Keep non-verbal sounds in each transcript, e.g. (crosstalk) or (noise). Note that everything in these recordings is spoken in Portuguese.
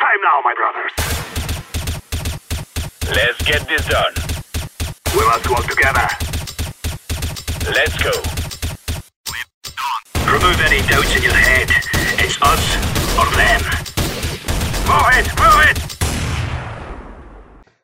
time now, my brothers. Let's get this done. We must work together. Let's go. Remove any doubts in your head. It's us or them. Move it, move it!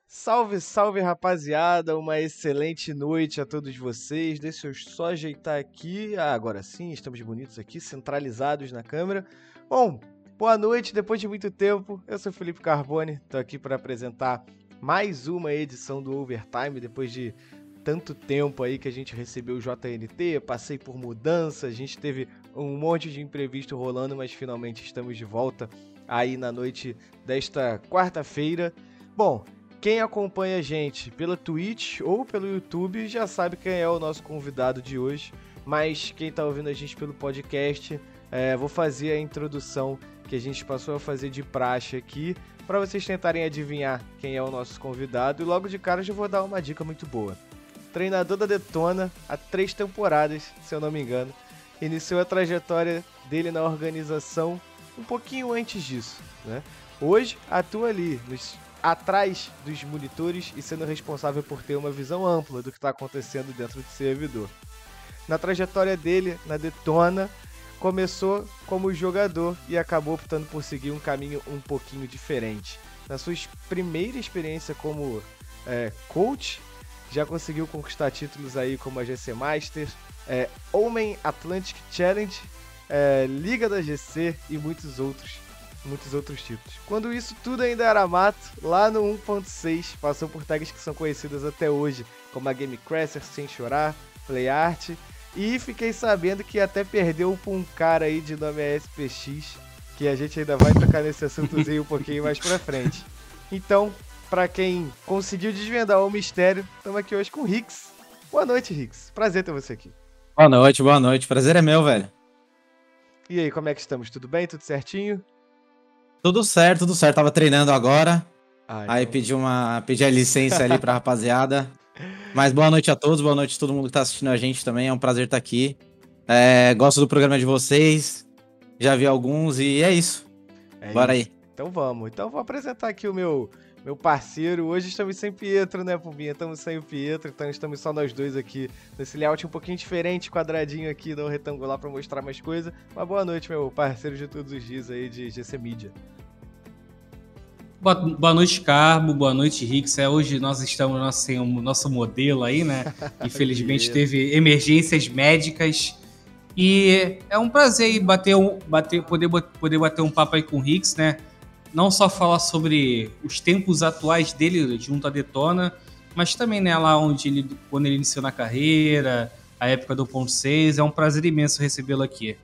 Salve, salve rapaziada, uma excelente noite a todos vocês. Deixa eu só ajeitar aqui. Ah, agora sim, estamos bonitos aqui, centralizados na câmera. Bom, boa noite, depois de muito tempo. Eu sou Felipe Carbone, estou aqui para apresentar mais uma edição do Overtime, depois de tanto tempo aí que a gente recebeu o JNT, passei por mudança, a gente teve um monte de imprevisto rolando, mas finalmente estamos de volta aí na noite desta quarta-feira. Bom, quem acompanha a gente pela Twitch ou pelo YouTube já sabe quem é o nosso convidado de hoje, mas quem está ouvindo a gente pelo podcast, é, vou fazer a introdução que a gente passou a fazer de praxe aqui, para vocês tentarem adivinhar quem é o nosso convidado, e logo de cara já vou dar uma dica muito boa. Treinador da Detona há três temporadas, se eu não me engano, iniciou a trajetória dele na organização um pouquinho antes disso, né? Hoje atua ali nos atrás dos monitores e sendo responsável por ter uma visão ampla do que está acontecendo dentro do servidor. Na trajetória dele na Detona, começou como jogador e acabou optando por seguir um caminho um pouquinho diferente. Na sua primeira experiência como é, coach, já conseguiu conquistar títulos aí como a GC Masters, é, Homem Atlantic Challenge, é, Liga da GC e muitos outros muitos outros títulos. Quando isso tudo ainda era mato, lá no 1.6 passou por tags que são conhecidas até hoje, como a Game Crasher, Sem Chorar, Play Art, e fiquei sabendo que até perdeu pra um cara aí de nome SPX, que a gente ainda vai tocar nesse assuntozinho um pouquinho mais pra frente. Então, para quem conseguiu desvendar o mistério, estamos aqui hoje com o Rix. Boa noite, Rix. Prazer ter você aqui. Boa noite, boa noite. Prazer é meu, velho. E aí, como é que estamos? Tudo bem? Tudo certinho? Tudo certo, tudo certo. Tava treinando agora. Ah, Aí então- pedi uma pedi a licença ali pra rapaziada. Mas boa noite a todos, boa noite a todo mundo que tá assistindo a gente também. É um prazer estar aqui. É, gosto do programa de vocês. Já vi alguns e é isso. é Bora isso. aí. Então vamos. Então vou apresentar aqui o meu meu parceiro. Hoje estamos sem Pietro, né, Pumbinha? Estamos sem o Pietro, então estamos só nós dois aqui nesse layout um pouquinho diferente, quadradinho aqui, não retangular para mostrar mais coisa. Mas boa noite, meu parceiro de todos os dias aí de GC Media. Boa, boa noite, Carmo. Boa noite, Rix. É, hoje nós estamos nosso, sem o nosso modelo aí, né? (laughs) Infelizmente teve emergências médicas. E é um prazer bater um, bater, poder, poder bater um papo aí com o Rix, né? Não só falar sobre os tempos atuais dele junto à Detona, mas também né, lá onde ele, quando ele iniciou na carreira, a época do ponto 6. É um prazer imenso recebê-lo aqui.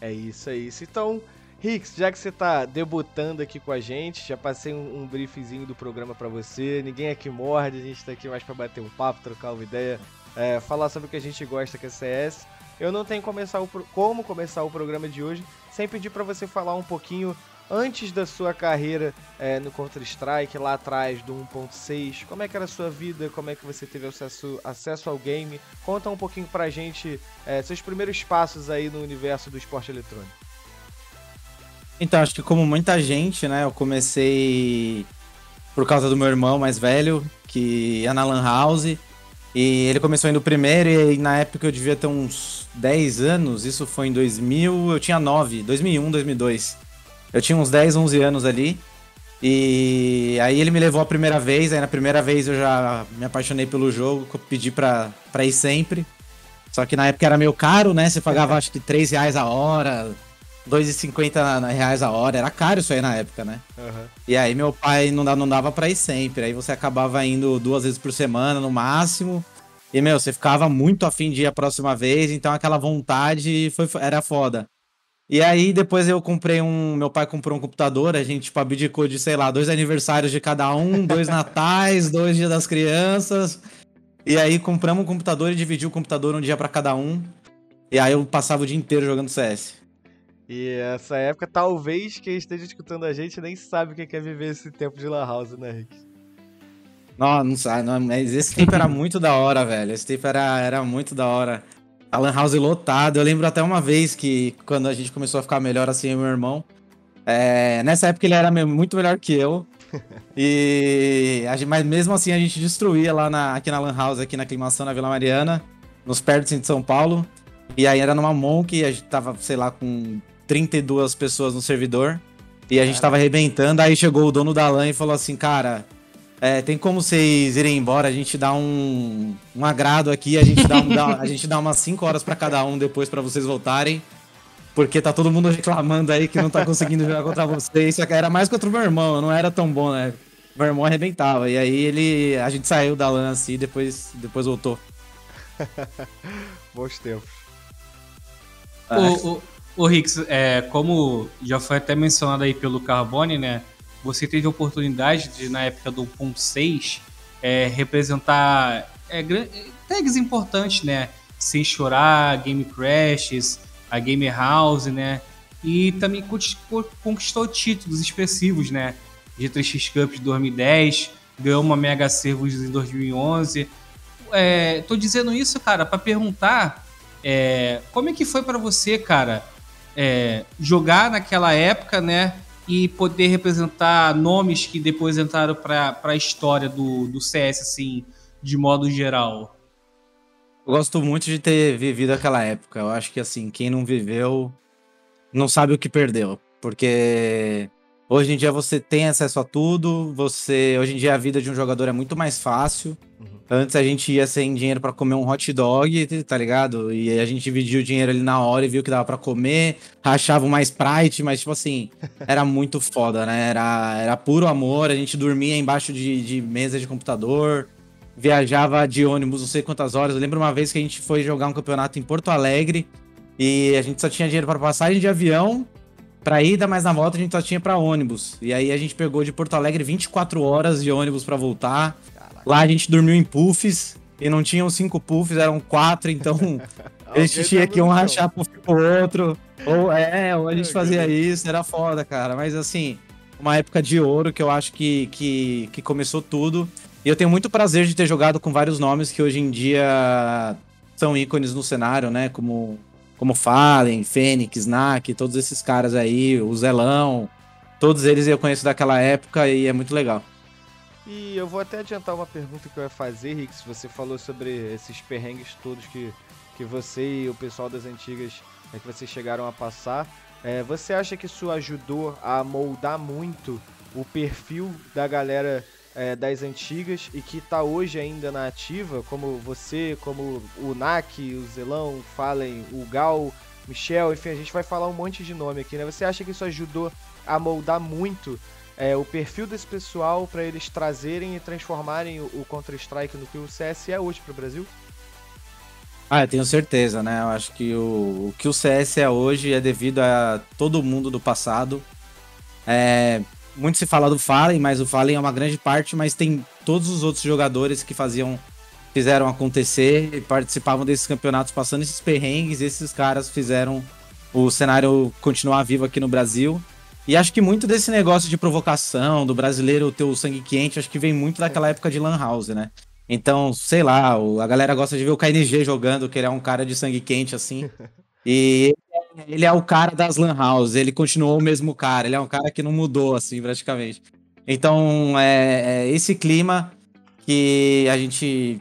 É isso, é isso. Então, Rix, já que você tá debutando aqui com a gente, já passei um, um briefzinho do programa para você. Ninguém aqui morde, a gente tá aqui mais para bater um papo, trocar uma ideia, é, falar sobre o que a gente gosta que é CS. Eu não tenho começar o como começar o programa de hoje sem pedir para você falar um pouquinho antes da sua carreira é, no Counter-Strike, lá atrás do 1.6. Como é que era a sua vida? Como é que você teve acesso, acesso ao game? Conta um pouquinho pra gente é, seus primeiros passos aí no universo do esporte eletrônico. Então, acho que como muita gente, né, eu comecei por causa do meu irmão mais velho, que ia na Lan House. E ele começou indo primeiro, e na época eu devia ter uns 10 anos, isso foi em 2000, eu tinha 9, 2001, 2002. Eu tinha uns 10, 11 anos ali. E aí ele me levou a primeira vez, aí na primeira vez eu já me apaixonei pelo jogo, pedi pra, pra ir sempre. Só que na época era meio caro, né? Você pagava acho que 3 reais a hora, 2,50 reais a hora. Era caro isso aí na época, né? E aí meu pai não, dá- não dava pra ir sempre. Aí você acabava indo duas vezes por semana no máximo. E, meu, você ficava muito afim de ir a próxima vez, então aquela vontade foi, era foda. E aí depois eu comprei um. Meu pai comprou um computador, a gente, tipo, abdicou de, sei lá, dois aniversários de cada um, (laughs) dois natais, dois dias das crianças. E aí compramos um computador e dividiu o computador um dia pra cada um. E aí eu passava o dia inteiro jogando CS. E essa época, talvez quem esteja escutando a gente nem sabe o que é viver esse tempo de Lan House, né, Rick? Não, não sabe, não, mas esse tempo era muito da hora, velho. Esse tempo era, era muito da hora. A Lan House lotada. Eu lembro até uma vez que, quando a gente começou a ficar melhor assim, eu meu irmão, É, nessa época ele era muito melhor que eu. e gente, mas mesmo assim a gente destruía lá na, aqui na Lan House, aqui na aclimação na Vila Mariana, nos perto de São Paulo. E aí era numa Monk, a gente tava, sei lá, com 32 pessoas no servidor. E a gente tava arrebentando, aí chegou o dono da LAN e falou assim, cara, é, tem como vocês irem embora, a gente dá um, um agrado aqui, a gente dá, um, dá a gente dá umas 5 horas para cada um depois para vocês voltarem. Porque tá todo mundo reclamando aí que não tá conseguindo jogar contra vocês. Só que era mais contra o meu irmão, não era tão bom, né? Meu irmão arrebentava. E aí ele. A gente saiu da LAN assim e depois, depois voltou. (laughs) Bons tempos. O, o, o Rix, é, como já foi até mencionado aí pelo Carbone, né? Você teve a oportunidade de, na época do 1.6, é, representar é, tags importantes, né? Sem chorar, Game Crashes, a Gamer House, né? E também conquistou títulos expressivos, né? G3X Cup de 2010, ganhou uma Mega Servos em 2011. É, tô dizendo isso, cara, para perguntar é, como é que foi para você, cara, é, jogar naquela época, né? E poder representar nomes que depois entraram para a história do, do CS, assim, de modo geral. Eu gosto muito de ter vivido aquela época. Eu acho que, assim, quem não viveu não sabe o que perdeu. Porque hoje em dia você tem acesso a tudo. Você Hoje em dia a vida de um jogador é muito mais fácil. Uhum. Antes a gente ia sem dinheiro para comer um hot dog, tá ligado? E a gente dividia o dinheiro ali na hora e viu que dava para comer, rachava uma Sprite, mas tipo assim, era muito foda, né? Era, era puro amor, a gente dormia embaixo de, de mesa de computador, viajava de ônibus não sei quantas horas. Eu lembro uma vez que a gente foi jogar um campeonato em Porto Alegre e a gente só tinha dinheiro para passagem de avião, para ida, mas na volta a gente só tinha para ônibus. E aí a gente pegou de Porto Alegre 24 horas de ônibus para voltar. Lá a gente dormiu em puffs e não tinham cinco puffs, eram quatro, então a gente tinha que um rachar puff pro outro. Ou é, ou a gente fazia isso, era foda, cara. Mas assim, uma época de ouro que eu acho que, que, que começou tudo. E eu tenho muito prazer de ter jogado com vários nomes que hoje em dia são ícones no cenário, né? Como, como Fallen, Fênix, Snack, todos esses caras aí, o Zelão. Todos eles eu conheço daquela época e é muito legal. E eu vou até adiantar uma pergunta que eu ia fazer. Se você falou sobre esses perrengues todos que, que você e o pessoal das antigas é, que vocês chegaram a passar. É, você acha que isso ajudou a moldar muito o perfil da galera é, das antigas e que está hoje ainda na ativa, como você, como o NAC, o Zelão, o Fallen, o Gal, Michel, enfim, a gente vai falar um monte de nome aqui, né? Você acha que isso ajudou a moldar muito é, o perfil desse pessoal para eles trazerem e transformarem o, o Counter-Strike no que o CS é hoje para o Brasil? Ah, eu tenho certeza, né? Eu acho que o, o que o CS é hoje é devido a todo mundo do passado. É, muito se fala do Fallen, mas o Fallen é uma grande parte, mas tem todos os outros jogadores que faziam fizeram acontecer e participavam desses campeonatos passando esses perrengues, esses caras fizeram o cenário continuar vivo aqui no Brasil. E acho que muito desse negócio de provocação, do brasileiro ter o sangue quente, acho que vem muito daquela época de Lan House, né? Então, sei lá, a galera gosta de ver o KNG jogando, que ele é um cara de sangue quente, assim. (laughs) E ele é o cara das Lan House, ele continuou o mesmo cara, ele é um cara que não mudou, assim, praticamente. Então, é, é esse clima que a gente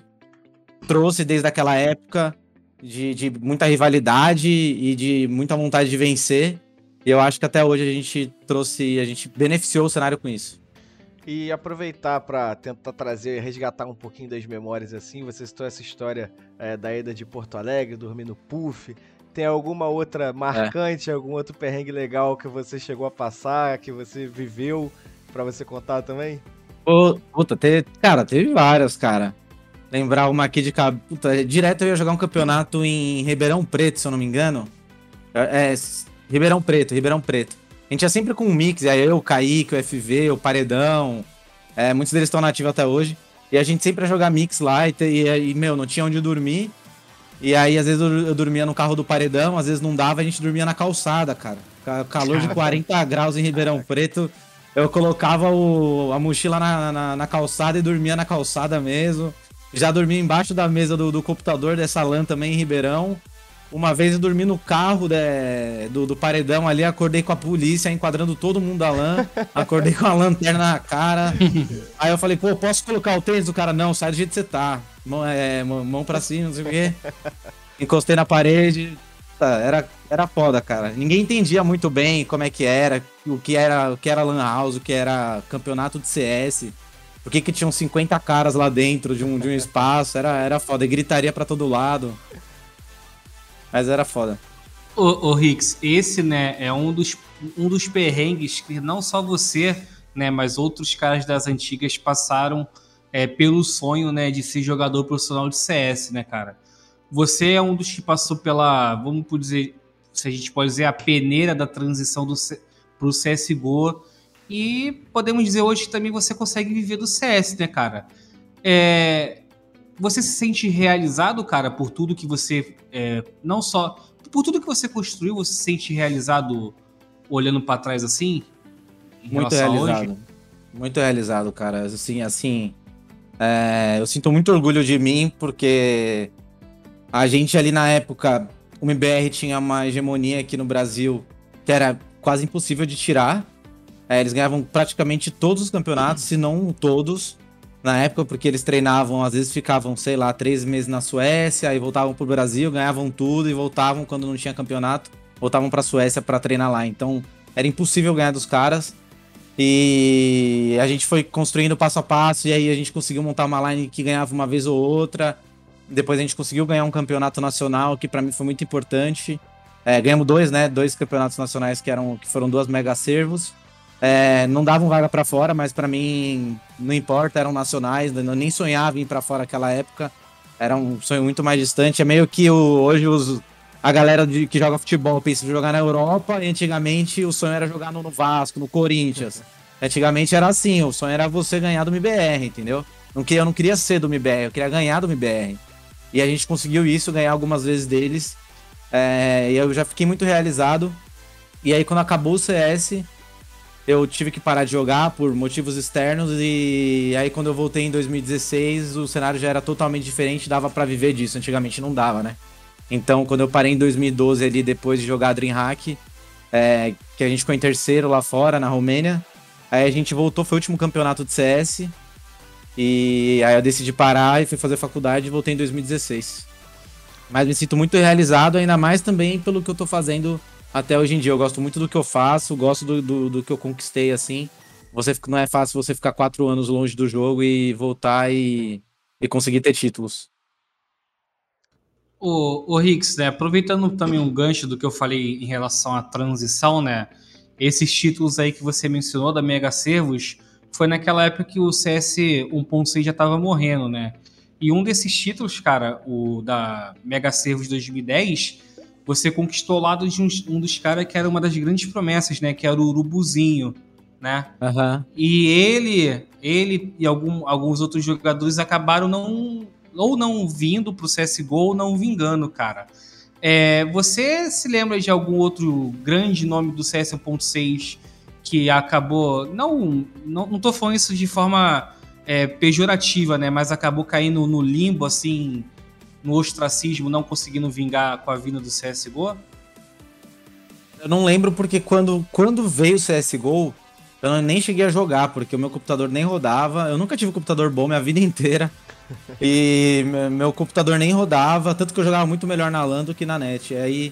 trouxe desde aquela época de, de muita rivalidade e de muita vontade de vencer. E eu acho que até hoje a gente trouxe, a gente beneficiou o cenário com isso. E aproveitar para tentar trazer, resgatar um pouquinho das memórias assim, você citou essa história é, da ida de Porto Alegre, dormir no puff, tem alguma outra marcante, é. algum outro perrengue legal que você chegou a passar, que você viveu, para você contar também? Puta, teve, cara, teve várias, cara. Lembrar uma aqui de cabeça. Direto eu ia jogar um campeonato em Ribeirão Preto, se eu não me engano. É, é Ribeirão Preto, Ribeirão Preto. A gente ia sempre com um mix, aí eu, o Kaique, o FV, o Paredão. É, muitos deles estão nativos até hoje. E a gente sempre ia jogar mix lá e, e, e, meu, não tinha onde dormir. E aí, às vezes, eu, eu, dormia no carro do paredão, às vezes não dava, a gente dormia na calçada, cara. Calor de 40 graus em Ribeirão Preto. Eu colocava o, a mochila na, na, na, calçada e dormia na calçada mesmo. Já dormia embaixo da mesa do, do computador dessa LAN também em Ribeirão. Uma vez eu dormi no carro de- do, do paredão ali, acordei com a polícia, enquadrando todo mundo da lã. acordei com a lanterna na cara. (laughs) Aí eu falei, pô, posso colocar o tênis? O cara, não, sai do jeito que você tá. Mão, é, mão, pra cima, não sei o quê. (laughs) Encostei na parede. Era, era foda, cara. Ninguém entendia muito bem como é que era, o que era, o que era Lan House, o que era campeonato de CS. Por que, que tinham 50 caras lá dentro de um, de um espaço? Era, era foda. E gritaria pra todo lado. Mas era foda. Ô, ô esse, né, é um dos, um dos perrengues que não só você, né, mas outros caras das antigas passaram é, pelo sonho, né, de ser jogador profissional de CS, né, cara? Você é um dos que passou pela, vamos dizer, se a gente pode dizer, a peneira da transição do pro CSGO. E podemos dizer hoje que também você consegue viver do CS, né, cara? É, você se sente realizado, cara, por tudo que você. é, não só. Por tudo que você construiu, você se sente realizado olhando pra trás assim? Muito realizado. Muito realizado, cara. Assim, assim. é, eu sinto muito orgulho de mim, porque a gente ali na época, o MBR tinha uma hegemonia aqui no Brasil que era quase impossível de tirar. É, eles ganhavam praticamente todos os campeonatos, se não todos, na época, porque eles treinavam, às vezes ficavam, sei lá, três meses na Suécia, aí voltavam pro Brasil, ganhavam tudo e voltavam quando não tinha campeonato, voltavam pra Suécia pra treinar lá. Então, era impossível ganhar dos caras. E a gente foi construindo passo a passo, e aí a gente conseguiu montar uma line que ganhava uma vez ou outra. Depois a gente conseguiu ganhar um campeonato nacional, que pra mim foi muito importante. É, ganhamos dois, né? Dois campeonatos nacionais que, eram, que foram duas mega servos. É, não davam vaga pra fora, mas pra mim não importa, eram nacionais. Eu nem sonhava em ir pra fora naquela época. Era um sonho muito mais distante. É meio que o- hoje os, a galera de- que joga futebol pensa em jogar na Europa, e antigamente o sonho era jogar no, no Vasco, no Corinthians. (laughs) Antigamente era assim, o sonho era você ganhar do MBR, entendeu? Não queria, eu não queria ser do MBR, eu queria ganhar do MBR. E a gente conseguiu isso, ganhar algumas vezes deles. É, e eu já fiquei muito realizado. E aí, quando acabou o CS, eu tive que parar de jogar por motivos externos. E aí, quando eu voltei em 2016, o cenário já era totalmente diferente, dava pra viver disso. Antigamente não dava, né? Então, quando eu parei em 2012 ali, depois de jogar Dreamhack, é, que a gente ficou em terceiro lá fora, na Romênia. Aí a gente voltou, foi o último campeonato de CS. E aí eu decidi parar e fui fazer faculdade e voltei em 2016. Mas me sinto muito realizado, ainda mais também pelo que eu tô fazendo até hoje em dia. Eu gosto muito do que eu faço, gosto do, do, do que eu conquistei, assim. Você não é fácil você ficar quatro anos longe do jogo e voltar e, e conseguir ter títulos. Ô, ô Rix, né, aproveitando também um gancho do que eu falei em relação à transição, né? Esses títulos aí que você mencionou da Mega Servos foi naquela época que o CS 1.6 já tava morrendo, né? E um desses títulos, cara, o da Mega Servos 2010, você conquistou ao lado de um, um dos caras que era uma das grandes promessas, né? Que era o Urubuzinho, né? Aham. E ele, ele e algum- alguns outros jogadores acabaram não ou não vindo pro CSGO ou não vingando, cara. É, você se lembra de algum outro grande nome do CS 1.6 que acabou. Não, não, não tô falando isso de forma é, pejorativa, né? Mas acabou caindo no limbo, assim, no ostracismo, não conseguindo vingar com a vinda do CSGO? Eu não lembro porque quando, quando veio o CSGO, eu nem cheguei a jogar, porque o meu computador nem rodava. Eu nunca tive computador bom minha vida (laughs) inteira. E me- meu computador nem rodava, tanto que eu jogava muito melhor na LAN do que na net. Aí,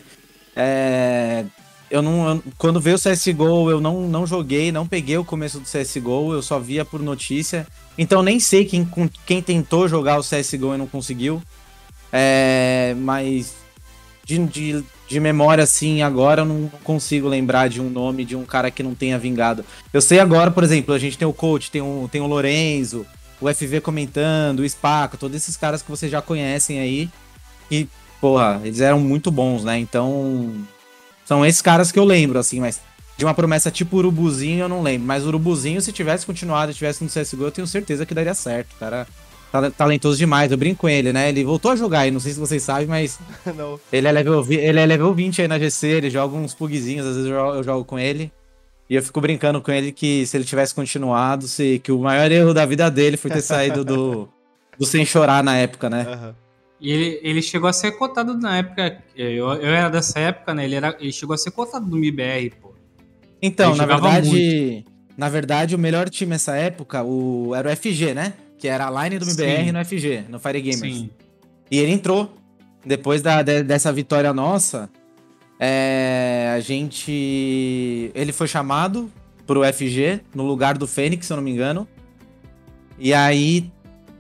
é, eu não, eu- quando veio o CSGO, eu não, não joguei, não peguei o começo do CSGO, eu só via por notícia. Então nem sei quem, quem tentou jogar o CSGO e não conseguiu. É, mas de, de, de memória, assim, agora eu não consigo lembrar de um nome de um cara que não tenha vingado. Eu sei agora, por exemplo, a gente tem o coach, tem o, tem o Lorenzo, o FV comentando, o Spaco, todos esses caras que vocês já conhecem aí. E, porra, eles eram muito bons, né? Então, são esses caras que eu lembro, assim, mas de uma promessa tipo Urubuzinho eu não lembro. Mas Urubuzinho, se tivesse continuado e tivesse no CSGO, eu tenho certeza que daria certo. Cara talentoso demais, eu brinco com ele, né? Ele voltou a jogar aí, não sei se vocês sabem, mas (laughs) não. ele é level, ele é level 20 aí na GC, ele joga uns pugzinhos, às vezes eu jogo, eu jogo com ele. E eu fico brincando com ele que se ele tivesse continuado, se, que o maior erro da vida dele foi ter saído do, do Sem Chorar na época, né? Aham. E ele, ele chegou a ser cotado na época. Eu, eu era dessa época, né? Ele, era, ele chegou a ser cotado no MIBR, pô. Então, Ele na verdade, na verdade, o melhor time nessa época o, era o FG, né? Que era a line do MBR Sim. no FG, no Fire Gamers. Sim. E ele entrou. Depois da, de- dessa vitória nossa, é, a gente. Ele foi chamado pro FG, no lugar do Fênix, se eu não me engano. E aí.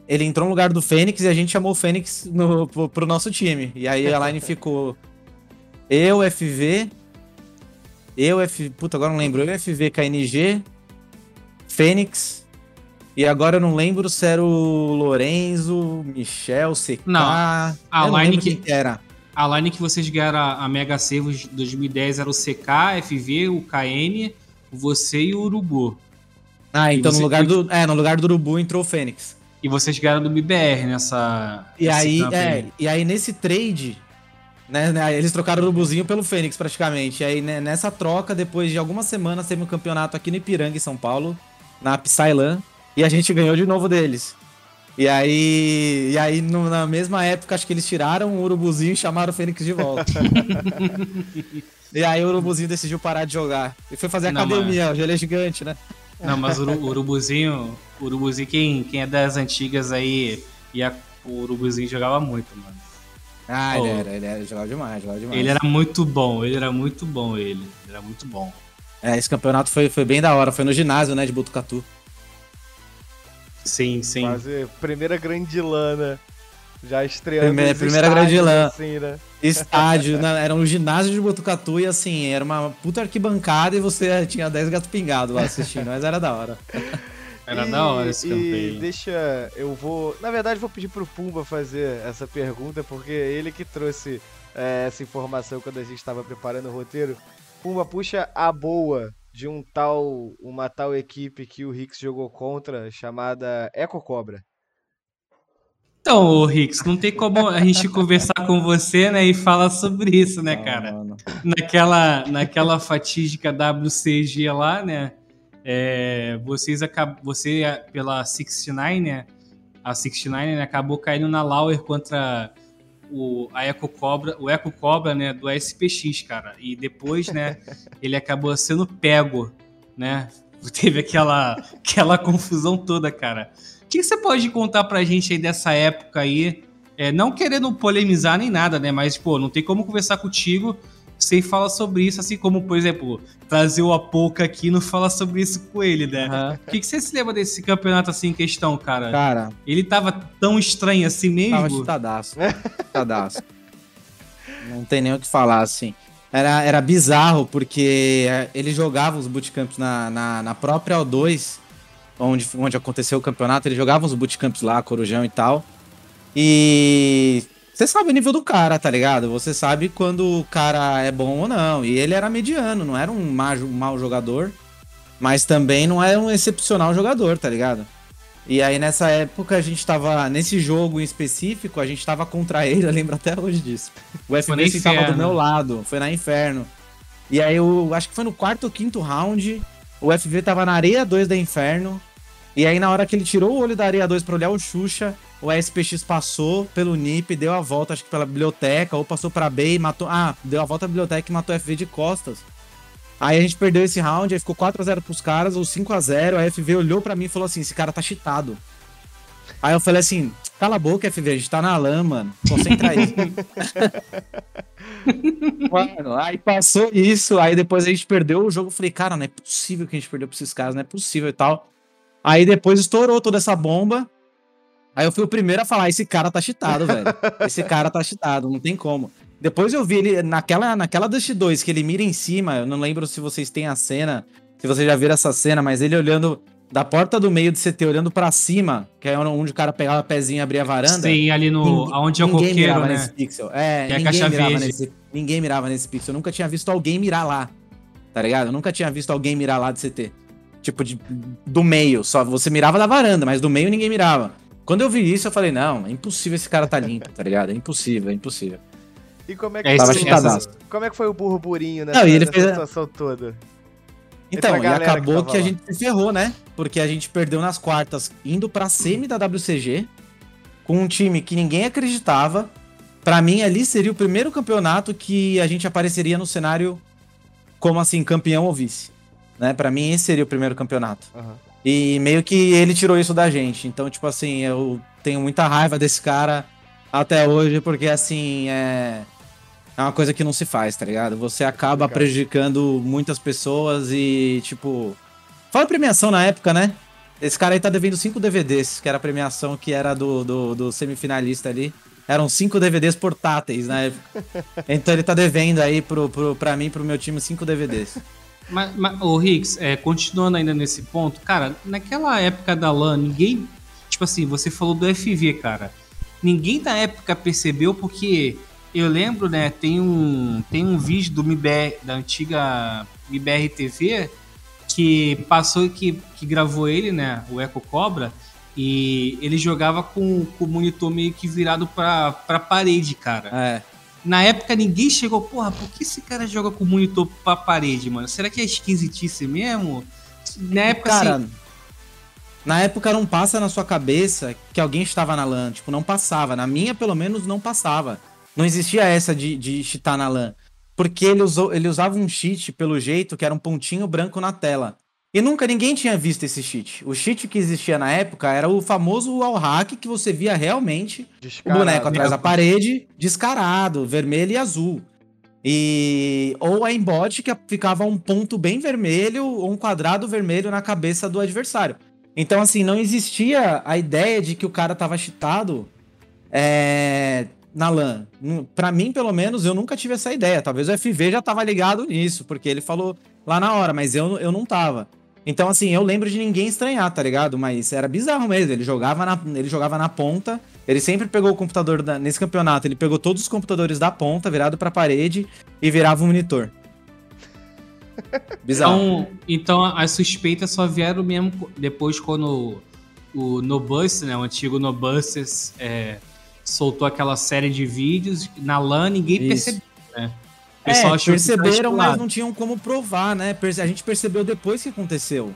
Ele entrou no lugar do Fênix e a gente chamou o Fênix no, pro, pro nosso time. E aí a line (laughs) ficou. Eu, FV. Eu, F. Puta, agora não lembro. Eu, FV, KNG. Fênix. E agora eu não lembro se era o Lorenzo, Michel, CK. Não, a eu não line lembro que- era. A line que vocês ganharam a, a Mega Servos 2010 era o CK, FV, o KN, você e o Urubu. Ah, então no lugar do. É, no lugar do Urubu entrou o Fênix. E vocês ganharam do MBR nessa. E aí, é, e aí nesse trade, né, né, eles trocaram o Urubuzinho pelo Fênix praticamente. E aí né, nessa troca, depois de algumas semanas, teve um campeonato aqui no Ipiranga, em São Paulo, na Psylan, e a gente ganhou de novo deles. E aí, e aí no- na mesma época, acho que eles tiraram o Urubuzinho e chamaram o Fênix de volta. (laughs) e aí o Urubuzinho decidiu parar de jogar. E foi fazer Não, academia, hoje ele é gigante, né? Não, mas o Uru- o Urubuzinho, o Urubuzinho quem, quem é das antigas aí, e a- o Urubuzinho jogava muito, mano. Ah, Oh. ele era, ele era, jogava demais, jogava demais. Ele era muito bom, ele era muito bom, ele. Ele era muito bom. É, esse campeonato foi, foi bem da hora, foi no ginásio, né, de Botucatu. Sim, sim. Fazer primeira grande lana. Já estreando. Primeira- primeira grande lã. Assim, né? Estádio, né, era um ginásio de Botucatu e assim, era uma puta arquibancada e você tinha 10 gatos pingados lá assistindo, mas era da hora. (laughs) Era E- da hora esse e campeão. deixa, eu vou, na verdade vou pedir pro Pumba fazer essa pergunta porque é ele que trouxe é, essa informação quando a gente estava preparando o roteiro. Pumba puxa a boa de um tal, uma tal equipe que o Rix jogou contra chamada Eco Cobra. Então, Rix, não tem como a gente conversar com você, né, e falar sobre isso, né, cara? Mano. naquela, naquela fatídica WCG lá, né? é, vocês acabam, você pela 69, né? A 69 né, acabou caindo na Lauer contra o a Eco Cobra, o Eco Cobra, né, do SPX, cara. E depois, né, (laughs) ele acabou sendo pego, né? Teve aquela aquela confusão toda, cara. O que você pode contar pra gente aí dessa época aí? É, não querendo polemizar nem nada, né? Mas, pô, não tem como conversar contigo sem falar sobre isso, assim como, por exemplo, trazer o Apoca aqui e não falar sobre isso com ele, né? Aham. O que, que você se lembra desse campeonato assim em questão, cara? Cara, Ele tava tão estranho assim tava mesmo? chutadaço. Chutadaço. Não tem nem o que falar, assim. Era, era bizarro, porque é, ele jogava os bootcamps na, na, na própria O2, onde, onde aconteceu o campeonato, ele jogava os bootcamps lá, Corujão e tal. E você sabe o nível do cara, tá ligado? Você sabe quando o cara é bom ou não. E ele era mediano, não era um ma- mau jogador, mas também não era um excepcional jogador, tá ligado? E aí nessa época a gente tava, nesse jogo em específico, a gente tava contra ele, eu lembro até hoje disso. O na FB tava do meu lado, foi na Inferno. E aí eu acho que foi no quarto ou quinto round, o FV tava na areia 2 da Inferno. E aí na hora que ele tirou o olho da areia 2 pra olhar o Xuxa, o SPX passou pelo NIP, deu a volta, acho que pela biblioteca, ou passou pra B e matou. Ah, deu a volta à biblioteca e matou o FV de costas. Aí a gente perdeu esse round, aí ficou 4x0 pros caras, ou 5x0. A FV olhou pra mim e falou assim: esse cara tá cheatado. Aí eu falei assim: cala a boca, FV, a gente tá na lã, mano. Concentra aí. (laughs) mano, aí passou isso, aí depois a gente perdeu o jogo. Eu falei, cara, não é possível que a gente perdeu pra esses caras, não é possível e tal. Aí depois estourou toda essa bomba. Aí eu fui o primeiro a falar: esse cara tá cheatado, velho. (laughs) Esse cara tá cheatado, não tem como. Depois eu vi ele naquela, naquela Dust 2 que ele mira em cima. Eu não lembro se vocês têm a cena, se vocês já viram essa cena, mas ele olhando da porta do meio do CT, olhando pra cima, que é onde o cara pegava o pezinho e abria a varanda. Sim, ali no. Ninguém- aonde é o ninguém coqueiro, mirava né? nesse pixel. É, é ninguém mirava nesse. Ninguém mirava nesse pixel. Eu nunca tinha visto alguém mirar lá. Tá ligado? Eu nunca tinha visto alguém mirar lá de CT. Tipo, de, do meio. Só você mirava da varanda, mas do meio ninguém mirava. Quando eu vi isso, eu falei, não, é impossível esse cara tá limpo, tá ligado? É impossível, é impossível. E como é que, É, foi, como é que foi o burburinho nessa, Não, e ele nessa fez a- situação toda? Então, e que acabou tava que, a gente se ferrou, né? Porque a gente perdeu nas quartas, indo pra semi da WCG, com um time que ninguém acreditava. Pra mim, ali seria o primeiro campeonato que a gente apareceria no cenário como assim, campeão ou vice. Né? Pra mim, esse seria o primeiro campeonato. Aham. E meio que ele tirou isso da gente. Então, tipo assim, eu tenho muita raiva desse cara até hoje, porque assim, é. É uma coisa que não se faz, tá ligado? Você acaba Complicado. prejudicando muitas pessoas e, tipo. Fala premiação na época, né? Esse cara aí tá devendo cinco DVDs, que era a premiação que era do, do, do semifinalista ali. Eram cinco DVDs portáteis na época. (laughs) Então ele tá devendo aí pro, pro, pra mim, pro meu time, cinco DVDs. Mas, mas ô Riggs, é, continuando ainda nesse ponto, cara, naquela época da LAN, ninguém. Tipo assim, você falou do FV, cara. Ninguém na época percebeu porque eu lembro, né? Tem um, tem um vídeo do MIBR, da antiga MIBR TV que passou que, que gravou ele, né? O Eco Cobra. E ele jogava com, com o monitor meio que virado pra, pra parede, cara. É. Na época ninguém chegou, porra, por que esse cara joga com o monitor pra parede, mano? Será que é esquisitice mesmo? Na época, Cara, assim, na época não passa na sua cabeça que alguém estava na LAN. Tipo, não passava. Na minha, pelo menos, não passava. Não existia essa de, de cheatar na LAN. Porque ele, usou, ele usava um cheat, pelo jeito, que era um pontinho branco na tela. E nunca ninguém tinha visto esse cheat. O cheat que existia na época era o famoso wall hack que você via realmente o Descarado. boneco atrás da parede, descarado, vermelho e azul. E ou a embot que ficava um ponto bem vermelho ou um quadrado vermelho na cabeça do adversário. Então assim, não existia a ideia de que o cara tava cheatado é, na LAN. Pra mim, pelo menos, eu nunca tive essa ideia. Talvez o FV já tava ligado nisso, porque ele falou lá na hora, mas eu, eu não tava. Então, assim, eu lembro de ninguém estranhar, tá ligado? Mas era bizarro mesmo. Ele jogava na, ele jogava na ponta. Ele sempre pegou o computador da- nesse campeonato. Ele pegou todos os computadores da ponta, virado pra parede e virava um monitor. (laughs) Bizarro. então, então as suspeitas só vieram mesmo depois quando o Nobus, né, o antigo Nobusters, é, soltou aquela série de vídeos. Na LAN ninguém Isso. percebeu, né? O É, pessoal achou que tava perceberam, mas esculado. não tinham como provar, né? A gente percebeu depois que aconteceu.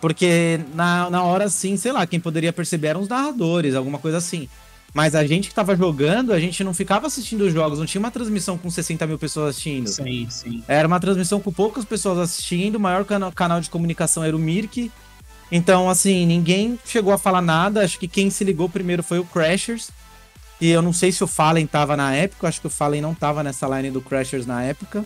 Porque na, na hora, sim, sei lá, quem poderia perceber eram os narradores, alguma coisa assim. Mas a gente que tava jogando, a gente não ficava assistindo os jogos, não tinha uma transmissão com 60 mil pessoas assistindo. Sim, sim. Era uma transmissão com poucas pessoas assistindo, o maior cana- canal de comunicação era o Mirk. Então, assim, ninguém chegou a falar nada. Acho que quem se ligou primeiro foi o Crashers. E eu não sei se o Fallen tava na época, acho que o Fallen não tava nessa line do Crashers na época.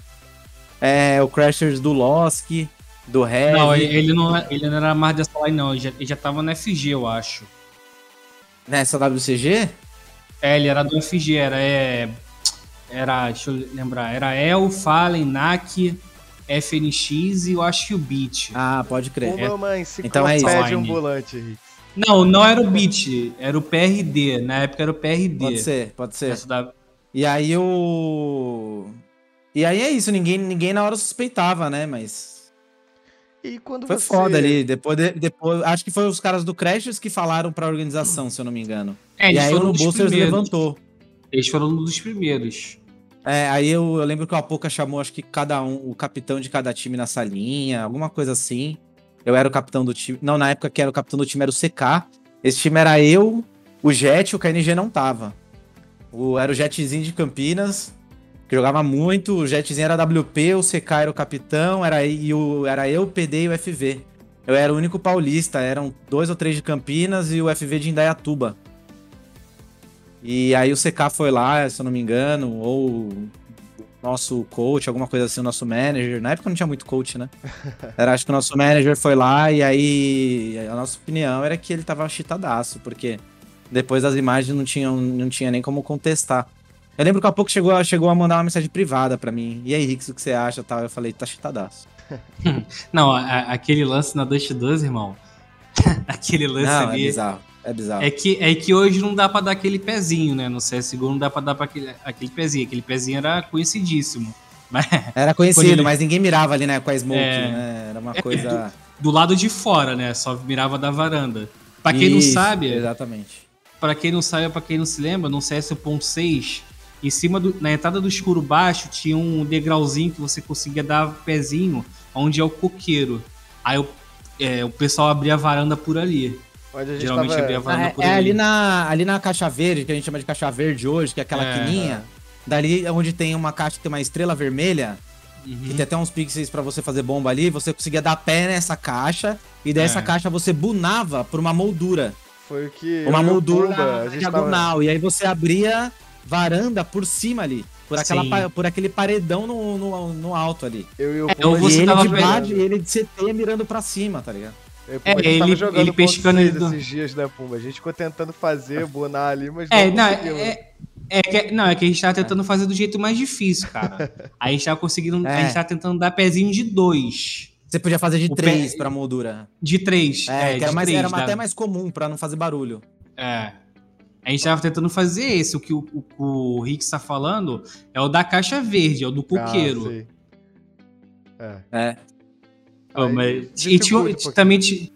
É, o Crashers do Losk, do Heavy. Não, ele não, ele não era mais dessa line, não. Ele já, ele já tava no FG, eu acho. Nessa WCG? É, ele era do FG, era. É, era, deixa eu lembrar, era El, Fallen, NAC, FNX e eu acho que o Beat. Ah, pode crer. Uma, uma Então é isso. ambulante, Rick. Não, não era o Beat, era o PRD. Na época era o PRD. Pode ser, pode ser. Da- E aí o. E aí é isso, ninguém, ninguém na hora suspeitava, né? Mas E quando Foi você... foda ali. Depois, de- depois, acho que foi os caras do Crashers que falaram pra organização, se eu não me engano. É, e eles aí o primeiros. levantou. Eles foram um dos primeiros. É, aí eu, eu lembro que o Apoca chamou, acho que cada um, o capitão de cada time na salinha, alguma coisa assim. Eu era o capitão do time. Não, na época que era o capitão do time era o CK. Esse time era eu, o Jet, o KNG não tava. O, era o Jetzinho de Campinas, que jogava muito. O Jetzinho era WP, o CK era o capitão, era, e o, era eu, o PD e o FV. Eu era o único paulista, eram dois ou três de Campinas e o FV de Indaiatuba. E aí o CK foi lá, se eu não me engano, ou nosso coach, alguma coisa assim, o nosso manager. Na época não tinha muito coach, né? (laughs) Era, acho que o nosso manager foi lá e aí a nossa opinião era que ele tava chitadaço, porque depois das imagens não, tinham, não tinha nem como contestar. Eu lembro que há pouco chegou, chegou a mandar uma mensagem privada pra mim. E aí, Rix, o que você acha tal? Eu falei, tá chitadaço. (laughs) Não, a- aquele lance na Dust 2, irmão. (laughs) aquele lance Não, é ali. bizarro. É bizarro. É que, é que hoje não dá pra dar aquele pezinho, né? No CSGO não dá pra dar pra aquele, aquele pezinho. Aquele pezinho era conhecidíssimo. (laughs) Mas Era conhecido, ele- mas ninguém mirava ali, né, com a smoke, É. né? Era uma É, coisa... do lado de fora, né? Só mirava da varanda. Pra quem não Isso, sabe, Exatamente. Pra quem não sabe, pra quem não se lembra, no CS 1.6, em cima do, na entrada do escuro baixo tinha um degrauzinho que você conseguia dar pezinho, onde é o coqueiro. Aí o, é, o pessoal abria a varanda por ali. Onde a gente Geralmente tava... abria a varanda Ah, por é, é ali na, ali na caixa verde, que a gente chama de caixa verde hoje, que é aquela É. quininha. Dali é onde tem uma caixa que tem uma estrela vermelha, que Uhum. tem até uns pixels pra você fazer bomba ali, você conseguia dar pé nessa caixa, e dessa É. caixa você bunava por uma moldura. Foi o que... uma eu o moldura gente tava- diagonal. E aí você abria varanda por cima ali. Por, aquela, Sim. por aquele paredão no, no, no alto ali. Eu e o É, você e ele de e ele de CT mirando pra cima, tá ligado? Eu a É, ele- jogando ele pescando ele- esses dias, né, Pumba? A gente ficou tentando fazer, bonar ali, mas É, não não, conseguimos. é, é que, não, é que a gente tava tentando fazer do jeito mais difícil, cara. Aí (laughs) a gente tava conseguindo. A É. gente tava tentando dar pezinho de dois. Você podia fazer de O três pé- pra moldura. De três. É, É, que era, de mais, três, era dá- até mais comum pra não fazer barulho. É. A gente tava tentando fazer esse. O que o, o, o Rick está falando é o da caixa verde, é o do Ah, coqueiro. sei. É. É. Aí mas- e, tinha, um e também, ti-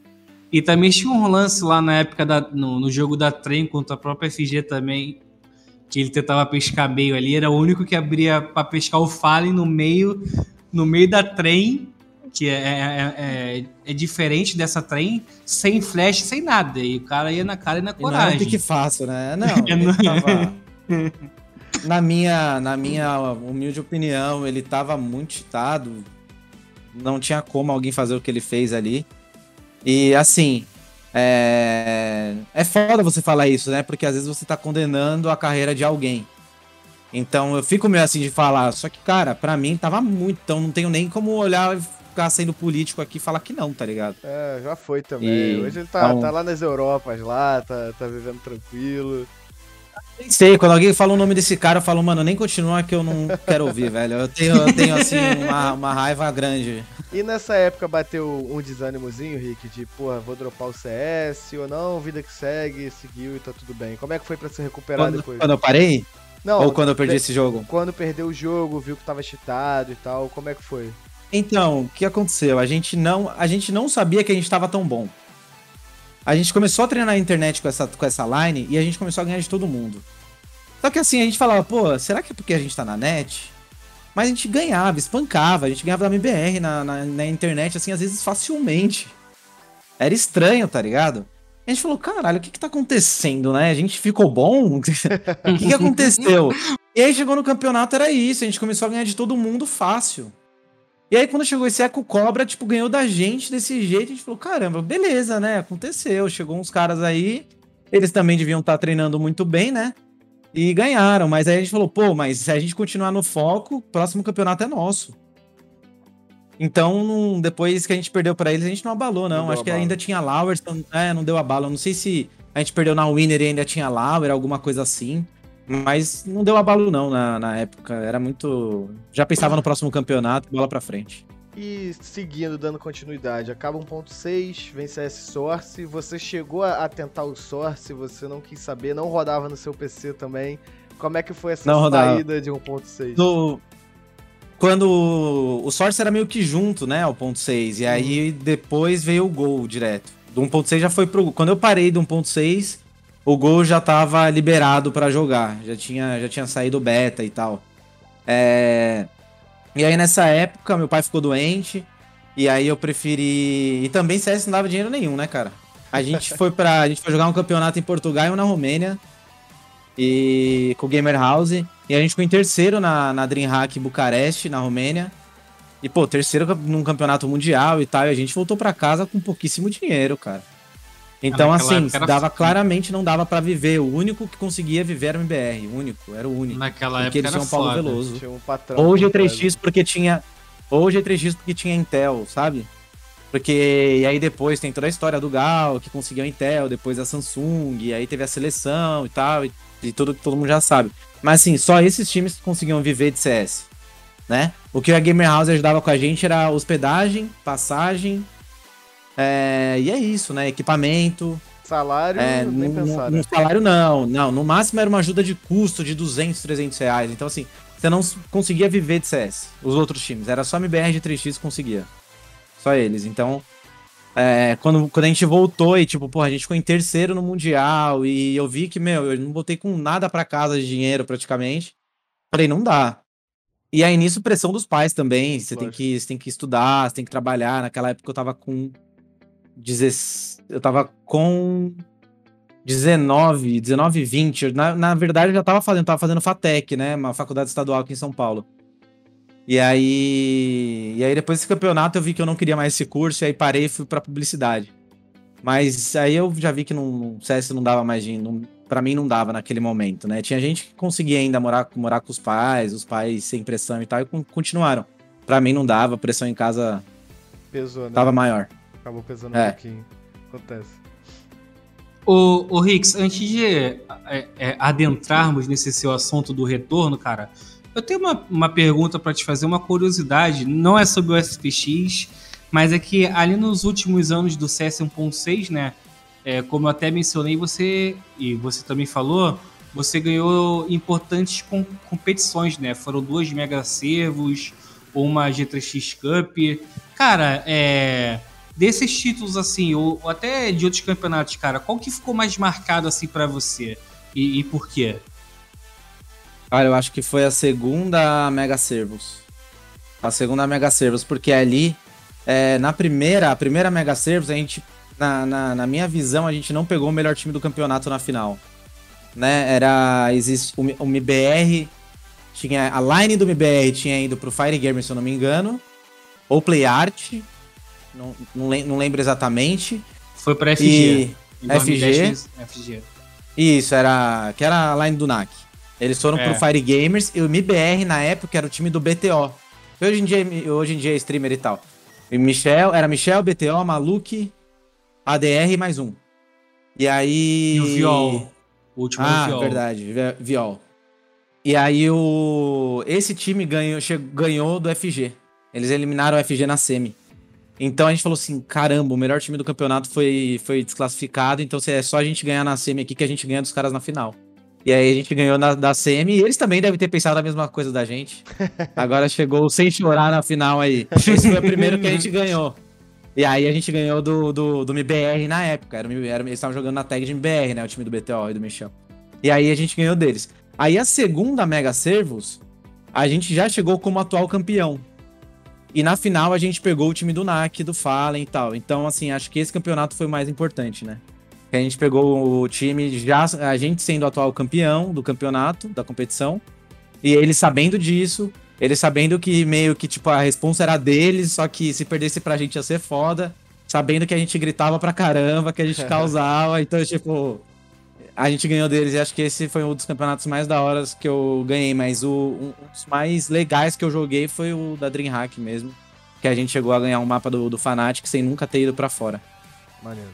e também tinha um lance lá na época da, no, no jogo da trem contra a própria FG também. Que ele tentava pescar meio ali. Era o único que abria pra pescar o Fallen no meio, no meio da trem. Que é, é, é, é diferente dessa trem, sem flash, sem nada. E o cara ia na cara e na E não coragem. um pique fácil, né? (laughs) Não, É, ele tava... Na minha, na minha humilde opinião, ele tava muito cheatado. Não tinha como alguém fazer o que ele fez ali. E assim, é... é foda você falar isso, né? Porque às vezes você tá condenando a carreira de alguém. Então eu fico meio assim de falar. Só que, cara, pra mim tava muito. Então não tenho nem como olhar e ficar sendo político aqui e falar que não, tá ligado? É, já foi também. E- Hoje ele tá, então- tá lá nas Europas, lá, tá, tá vivendo tranquilo. Sei, quando alguém fala o nome desse cara, eu falo, mano, nem continua que eu não quero ouvir, (laughs) velho. Eu tenho, eu tenho assim, uma, uma raiva grande. E nessa época bateu um desânimozinho, Rick, de, porra, vou dropar o CS ou não, vida que segue, seguiu e tá tudo bem. Como é que foi pra se recuperar Quando, depois? quando eu parei? Não, ou quando eu perdi esse jogo? quando perdeu o jogo, viu que tava cheatado e tal, como é que foi? Então, o que aconteceu? A gente não, a gente não sabia que a gente tava tão bom. A gente começou a treinar na internet com essa, com essa line e a gente começou a ganhar de todo mundo. Só que assim, a gente falava, pô, será que é porque a gente tá na net? Mas a gente ganhava, espancava, a gente ganhava da MBR na, na, na internet, assim, às vezes facilmente. Era estranho, tá ligado? A gente falou, caralho, o que que tá acontecendo, né? A gente ficou bom? (laughs) O que que (laughs) aconteceu? E aí chegou no campeonato, era isso, a gente começou a ganhar de todo mundo fácil. E aí, quando chegou esse Eco Cobra, tipo, ganhou da gente desse jeito, a gente falou, caramba, beleza, né? Aconteceu. Chegou uns caras aí, eles também deviam estar treinando muito bem, né? E ganharam. Mas aí a gente falou, pô, mas se a gente continuar no foco, o próximo campeonato é nosso. Então, depois que a gente perdeu pra eles, a gente não abalou, não. Não Acho que abalo. ainda tinha Lauer, então, é, não deu abalo. Não sei se a gente perdeu na Winner e ainda tinha Lauer, alguma coisa assim. Mas não deu abalo, não, na, na época. Era muito. Já pensava no próximo campeonato, bola pra frente. E seguindo, dando continuidade, acaba 1.6, vem CS Source, você chegou a, a tentar o Source, você não quis saber, não rodava no seu PC também. Como é que foi essa Não rodava. saída de 1.6? Do... Quando o Source era meio que junto, né, ao ponto 6, e aí depois veio o Gol direto. Do 1.6 já foi pro Quando eu parei do 1.6, o Gol já tava liberado pra jogar, já tinha, já tinha saído beta e tal. É... E aí nessa época meu pai ficou doente, e aí eu preferi... E também CS não dava dinheiro nenhum, né, cara? A gente (laughs) foi para A gente foi jogar um campeonato em Portugal e um na Romênia, e com o Gamer House. E a gente ficou em terceiro na, na DreamHack Bucareste, na Romênia. E, pô, terceiro num campeonato mundial e tal. E a gente voltou pra casa com pouquíssimo dinheiro, cara. Então, naquela assim, dava assim. claramente não dava pra viver. O único que conseguia viver era o MBR. O único, era o único. Naquela porque época eles era tinham Paulo foda. Veloso. Tinha um patrão. Ou por trás. G3X porque tinha. Ou G3X porque tinha Intel, sabe? Porque e aí depois tem toda a história do Gal, que conseguiu a Intel, depois a Samsung, e aí teve a seleção e tal, e, e tudo que todo mundo já sabe. Mas assim, só esses times que conseguiam viver de CS, né? O que a Gamer House ajudava com a gente era hospedagem, passagem, é, e é isso, né? Equipamento, Salário, é, nem no, pensar, no né? salário não, não. No máximo era uma ajuda de custo de 200, 300 reais. Então assim, você não conseguia viver de CS, os outros times. Era só MBR de 3x que conseguia. Só eles. Então, é, quando, quando a gente voltou e tipo, porra, a gente ficou em terceiro no Mundial e eu vi que, meu, eu não voltei com nada pra casa de dinheiro praticamente. Falei, não dá. E aí nisso, pressão dos pais também. Você tem, que, você tem que estudar, você tem que trabalhar. Naquela época eu tava com 16, eu tava com 19, 19, 20. Na, na verdade, eu já tava fazendo, tava fazendo FATEC, né? Uma faculdade estadual aqui em São Paulo. E aí, e aí depois desse campeonato eu vi que eu não queria mais esse curso, e aí parei e fui pra publicidade. Mas aí eu já vi que no CS não dava mais dinheiro, para mim não dava naquele momento, né? Tinha gente que conseguia ainda morar, morar com os pais, os pais sem pressão e tal, e continuaram. Para mim não dava, a pressão em casa Pesou, né? tava maior. Acabou pesando É. um pouquinho. Acontece. Ô, ô Rix, antes de é, é, adentrarmos nesse seu assunto do retorno, cara, eu tenho uma, uma pergunta pra te fazer, uma curiosidade. Não é sobre o SPX, mas é que ali nos últimos anos do CS 1.6, né? é, como eu até mencionei, você, e você também falou, você ganhou importantes com- competições, né? Foram duas Mega Servos, uma G3X Cup. Cara, é, desses títulos assim, ou, ou até de outros campeonatos, cara, qual que ficou mais marcado assim pra você? E, e por quê? Cara, eu acho que foi a segunda Mega Servos. A segunda Mega Servos, porque ali, é, na primeira, a primeira Mega Servos, a gente, na, na, na minha visão, a gente não pegou o melhor time do campeonato na final. Né? Era, existe, o, o MBR, tinha, a line do MBR tinha ido pro Fire Gamer, se eu não me engano, ou Play Art, não, não, lem- não lembro exatamente. Foi pra FG. E Em 2010, FG. FG. Isso, era. Que era a line do NAC. Eles foram É. pro Fire Gamers e o MBR na época era o time do BTO. Hoje em dia, hoje em dia é streamer e tal. E Michel, era Michel, BTO, Maluk, ADR e mais um. E aí. E o Viol. O último Ah, Viol. verdade, Vi- Viol. E aí o. Esse time ganhou, che- ganhou do FG. Eles eliminaram o FG na semi. Então a gente falou assim: caramba, o melhor time do campeonato foi, foi desclassificado. Então é só a gente ganhar na semi aqui que a gente ganha dos caras na final. E aí a gente ganhou na, da semi e eles também devem ter pensado a mesma coisa da gente. (laughs) Agora chegou sem chorar na final aí. Esse foi o primeiro que a gente ganhou. E aí a gente ganhou do, do, do MBR na época. Era, MBR, eles estavam jogando na tag de MBR, né? O time do BTO e do Michel. E aí a gente ganhou deles. Aí a segunda Mega Servos, a gente já chegou como atual campeão. E na final a gente pegou o time do NAC, do Fallen e tal. Então, assim, acho que esse campeonato foi o mais importante, né? A gente pegou o time, já a gente sendo o atual campeão do campeonato, da competição. E eles sabendo disso, eles sabendo que meio que, tipo, a responsa era deles, só que se perdesse pra gente ia ser foda. Sabendo que a gente gritava pra caramba, que a gente (laughs) causava. então, tipo, a gente ganhou deles e acho que esse foi um dos campeonatos mais da hora que eu ganhei, mas o, um, dos mais legais que eu joguei foi o da Dreamhack mesmo. Que a gente chegou a ganhar um mapa do, do Fnatic sem nunca ter ido pra fora. Maneiro.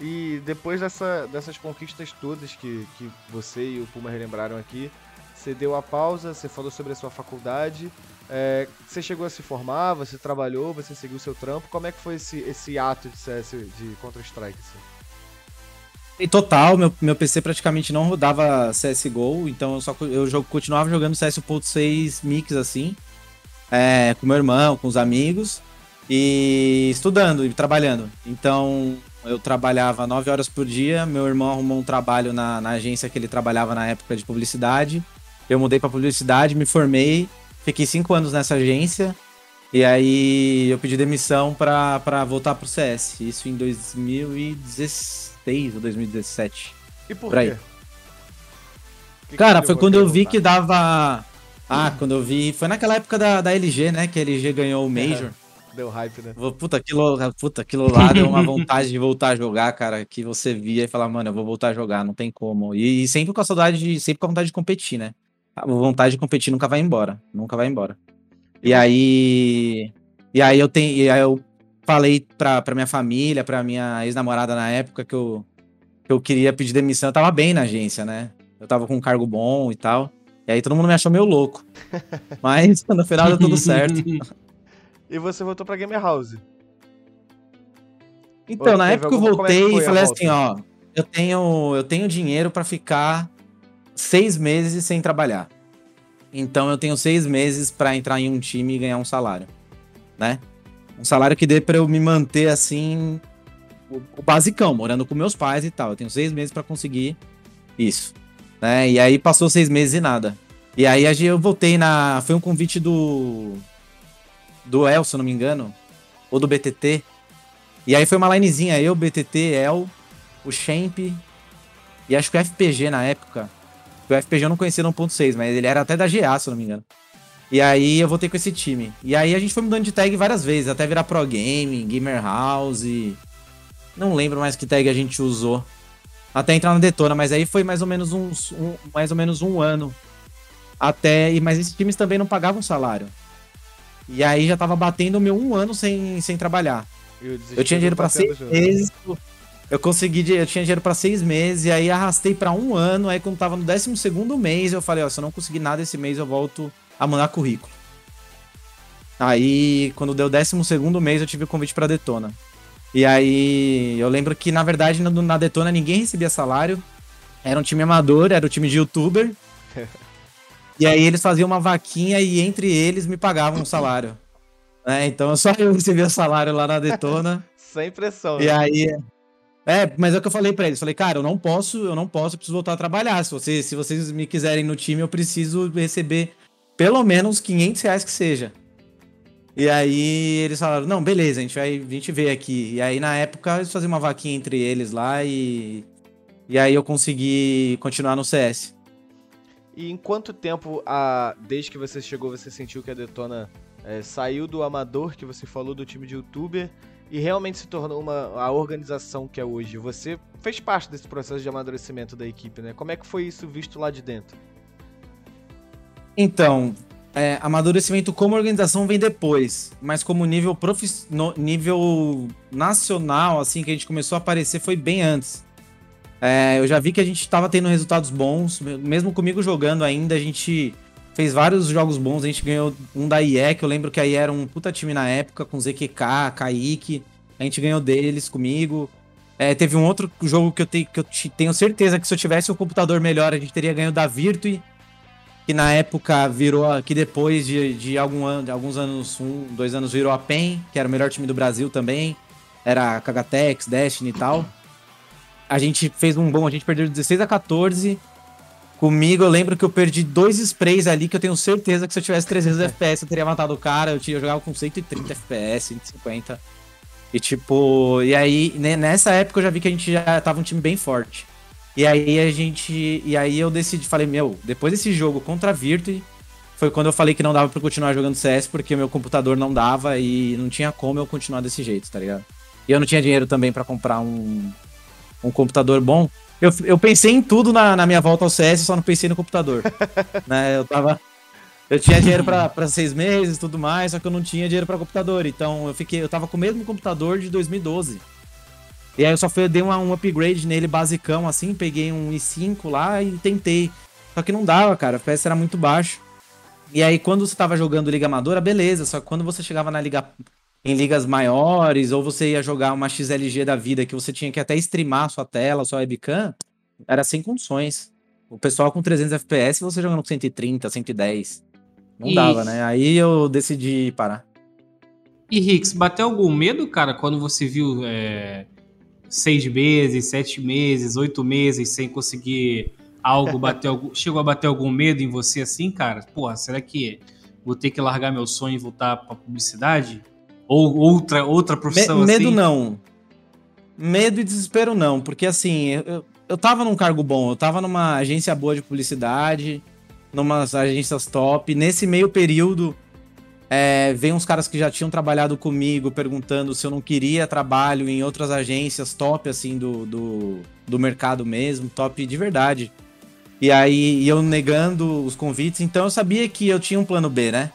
E depois dessa, dessas conquistas todas que, que você e o Puma relembraram aqui, você deu a pausa, você falou sobre a sua faculdade, é, você chegou a se formar, você trabalhou, você seguiu o seu trampo. Como é que foi esse, esse ato de CS de Counter-Strike? assim? Total, meu, meu PC praticamente não rodava CSGO, então eu só eu jo- continuava jogando CS 1.6 mix assim, é, com meu irmão, com os amigos, e estudando e trabalhando. Então eu trabalhava 9 horas por dia, meu irmão arrumou um trabalho na, na agência que ele trabalhava na época de publicidade. Eu mudei pra publicidade, me formei, fiquei 5 anos nessa agência, e aí eu pedi demissão pra voltar pro CS. Isso em 2016 ou 2017. E por Por quê? Que que Cara, te foi quando eu vi que dava. Ah, quando eu vi. Foi naquela época da, da LG, né? Que a LG ganhou o Major. Deu hype, né? Puta, aquilo, puta, aquilo lá deu uma vontade de voltar a jogar, cara. Que você via e falava, mano, eu vou voltar a jogar, não tem como. E, e sempre com a saudade de. Sempre com a vontade de competir, né? A vontade de competir nunca vai embora. Nunca vai embora. E aí. E aí eu tenho. E aí eu falei pra, pra minha família, pra minha ex-namorada na época que eu, que eu queria pedir demissão. Eu tava bem na agência, né? Eu tava com um cargo bom e tal. E aí todo mundo me achou meio louco. (laughs) Mas no final deu tudo certo. (laughs) E você voltou pra Gamer House. Então, Ou na época eu é voltei e falei assim, ó, eu tenho, eu tenho dinheiro pra ficar seis meses sem trabalhar. Então eu tenho seis meses pra entrar em um time e ganhar um salário, né? Um salário que dê pra eu me manter assim, o, o basicão, morando com meus pais e tal. Eu tenho seis meses pra conseguir isso, né? E aí passou seis meses e nada. E aí eu voltei na, foi um convite do do El, se eu não me engano, ou do BTT, E aí foi uma linezinha, eu, BTT, El, o Champ e acho que o FPG na época. O FPG eu não conhecia no 1.6, mas ele era até da GA, se eu não me engano. E aí eu voltei com esse time. E aí a gente foi mudando de tag várias vezes, até virar Pro Gaming, Gamer House. Não lembro mais que tag a gente usou. Até entrar na Detona, mas aí foi mais ou menos uns, um, mais ou menos um ano. Até. Mas esses times também não pagavam salário. E aí já tava batendo o meu um ano sem, sem trabalhar. Eu tinha dinheiro para seis meses. Eu consegui, eu tinha dinheiro para seis meses, e aí arrastei para um ano. Aí, quando tava no 12 mês, eu falei: Ó, se eu não conseguir nada esse mês, eu volto a mandar currículo. Aí, quando deu o 12 mês, eu tive o convite para Detona. E aí, eu lembro que, na verdade, na Detona ninguém recebia salário. Era um time amador, era um time de youtuber. (laughs) e aí, eles faziam uma vaquinha e entre eles me pagavam um salário. É, então só eu (laughs) recebia o salário lá na Detona. Sem pressão. E né? aí. É, mas é o que eu falei para eles. Falei, cara, eu não posso, eu não posso, eu preciso voltar a trabalhar. Se vocês, se vocês me quiserem no time, eu preciso receber pelo menos 500 reais que seja. E aí eles falaram, não, beleza, a gente vai, a gente vê aqui. E aí na época eles faziam uma vaquinha entre eles lá e e aí eu consegui continuar no CS. E em quanto tempo, a, desde que você chegou, você sentiu que a Detona é, saiu do amador que você falou do time de youtuber e realmente se tornou uma, a organização que é hoje. Você fez parte desse processo de amadurecimento da equipe, né? Como é que foi isso visto lá de dentro? Então, é, amadurecimento como organização vem depois, mas como nível profi no, nível nacional, assim, que a gente começou a aparecer foi bem antes. É, eu já vi que a gente estava tendo resultados bons, mesmo comigo jogando ainda, a gente fez vários jogos bons. A gente ganhou um da IE, que eu lembro que aí era um puta time na época, com ZQK, Kaique. A gente ganhou deles comigo. É, teve um outro jogo que eu, te, que eu tenho certeza que se eu tivesse um computador melhor, a gente teria ganho da Virtue. Que na época virou, que depois de, de, algum ano, de alguns anos, um, dois anos, virou a PEN, que era o melhor time do Brasil também. Era Kagatex, Destiny e tal. A gente fez um bom, a gente perdeu 16 a 14 Comigo, eu lembro que eu perdi dois sprays ali que eu tenho certeza que se eu tivesse 300 (laughs) FPS eu teria matado o cara. Eu, tinha, eu jogava com 130 FPS, 150. E tipo, e aí nessa época eu já vi que a gente já tava um time bem forte. E aí a gente, e aí eu decidi, falei, meu, depois desse jogo contra a Virtue, foi quando eu falei que não dava para continuar jogando CS porque meu computador não dava e não tinha como eu continuar desse jeito, tá ligado? E eu não tinha dinheiro também para comprar um, um computador bom. Eu, eu pensei em tudo na, na minha volta ao CS, só não pensei no computador. (laughs) né? Eu tava. Eu tinha dinheiro para seis meses e tudo mais, só que eu não tinha dinheiro para computador. Então eu fiquei. Eu tava com o mesmo computador de 2012. E aí eu só fui, dei uma, um upgrade nele basicão, assim, peguei um i5 lá e tentei. Só que não dava, cara. O FPS era muito baixo. E aí, quando você tava jogando Liga Amadora, beleza. Só que quando você chegava na Liga em ligas maiores, ou você ia jogar uma XLG da vida que você tinha que até streamar sua tela, sua webcam, era sem condições. O pessoal com 300 FPS, você jogando com 130, 110. Não e... dava, né? Aí eu decidi parar. E Rix, bateu algum medo, cara, quando você viu é, seis meses, sete meses, oito meses sem conseguir algo, (laughs) bater algum, chegou a bater algum medo em você assim, cara? Porra, será que vou ter que largar meu sonho e voltar pra publicidade? Ou outra, outra profissão Me, medo assim? Medo não. Medo e desespero não, porque assim, eu, eu tava num cargo bom, eu tava numa agência boa de publicidade, numas agências top. Nesse meio período, é, vem uns caras que já tinham trabalhado comigo perguntando se eu não queria trabalho em outras agências top, assim, do, do, do mercado mesmo, top de verdade. E aí eu negando os convites, então eu sabia que eu tinha um plano B, né?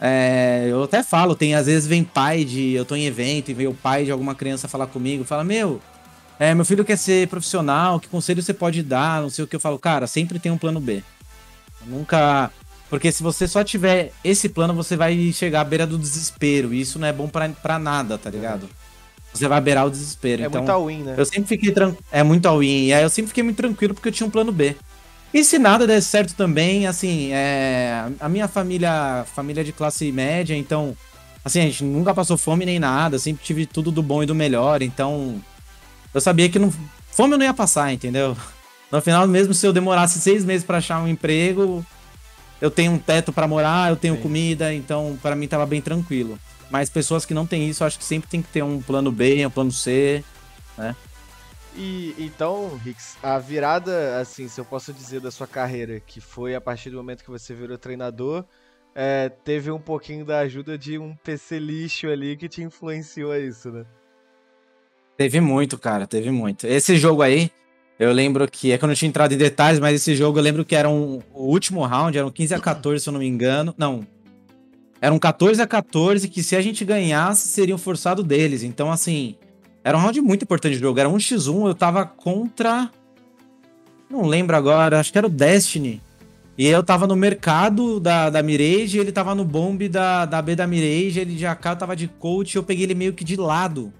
É, eu até falo, tem às vezes vem pai de. Eu tô em evento e vem o pai de alguma criança falar comigo, fala, meu, é, meu filho quer ser profissional, que conselho você pode dar? Não sei o que eu falo, cara, sempre tem um plano B. nunca. Porque se você só tiver esse plano, você vai chegar à beira do desespero. E isso não é bom para nada, tá ligado? Você vai beirar o desespero. É então, muito all-in, né? Eu sempre fiquei tranquilo. É muito all-in. E aí eu sempre fiquei muito tranquilo porque eu tinha um plano B. E se nada der certo também, assim, é, a minha família, família de classe média, então, assim, a gente nunca passou fome nem nada, sempre tive tudo do bom e do melhor, então eu sabia que não, fome eu não ia passar, entendeu? No final, mesmo se eu demorasse seis meses para achar um emprego, eu tenho um teto para morar, eu tenho Sim. comida, então para mim tava bem tranquilo. Mas pessoas que não têm isso, acho que sempre tem que ter um plano B, um plano C, né? E então, Rix, a virada, assim, se eu posso dizer, da sua carreira, que foi a partir do momento que você virou treinador, é, teve um pouquinho da ajuda de um PC lixo ali que te influenciou a isso, né? Teve muito, cara, teve muito. Esse jogo aí, eu lembro que, é que eu não tinha entrado em detalhes, mas esse jogo eu lembro que era um, o último round, eram 15 a 14, se eu não me engano. Não. Eram 14 a 14, que se a gente ganhasse, seriam forçado deles. Então, assim, era um round muito importante de jogo. Era 1x1, eu tava contra. Não lembro agora, acho que era o Destiny. E eu tava no mercado da, da Mirage, ele tava no bomb da, da B da Mirage, ele de AK tava de coach, eu peguei ele meio que de lado.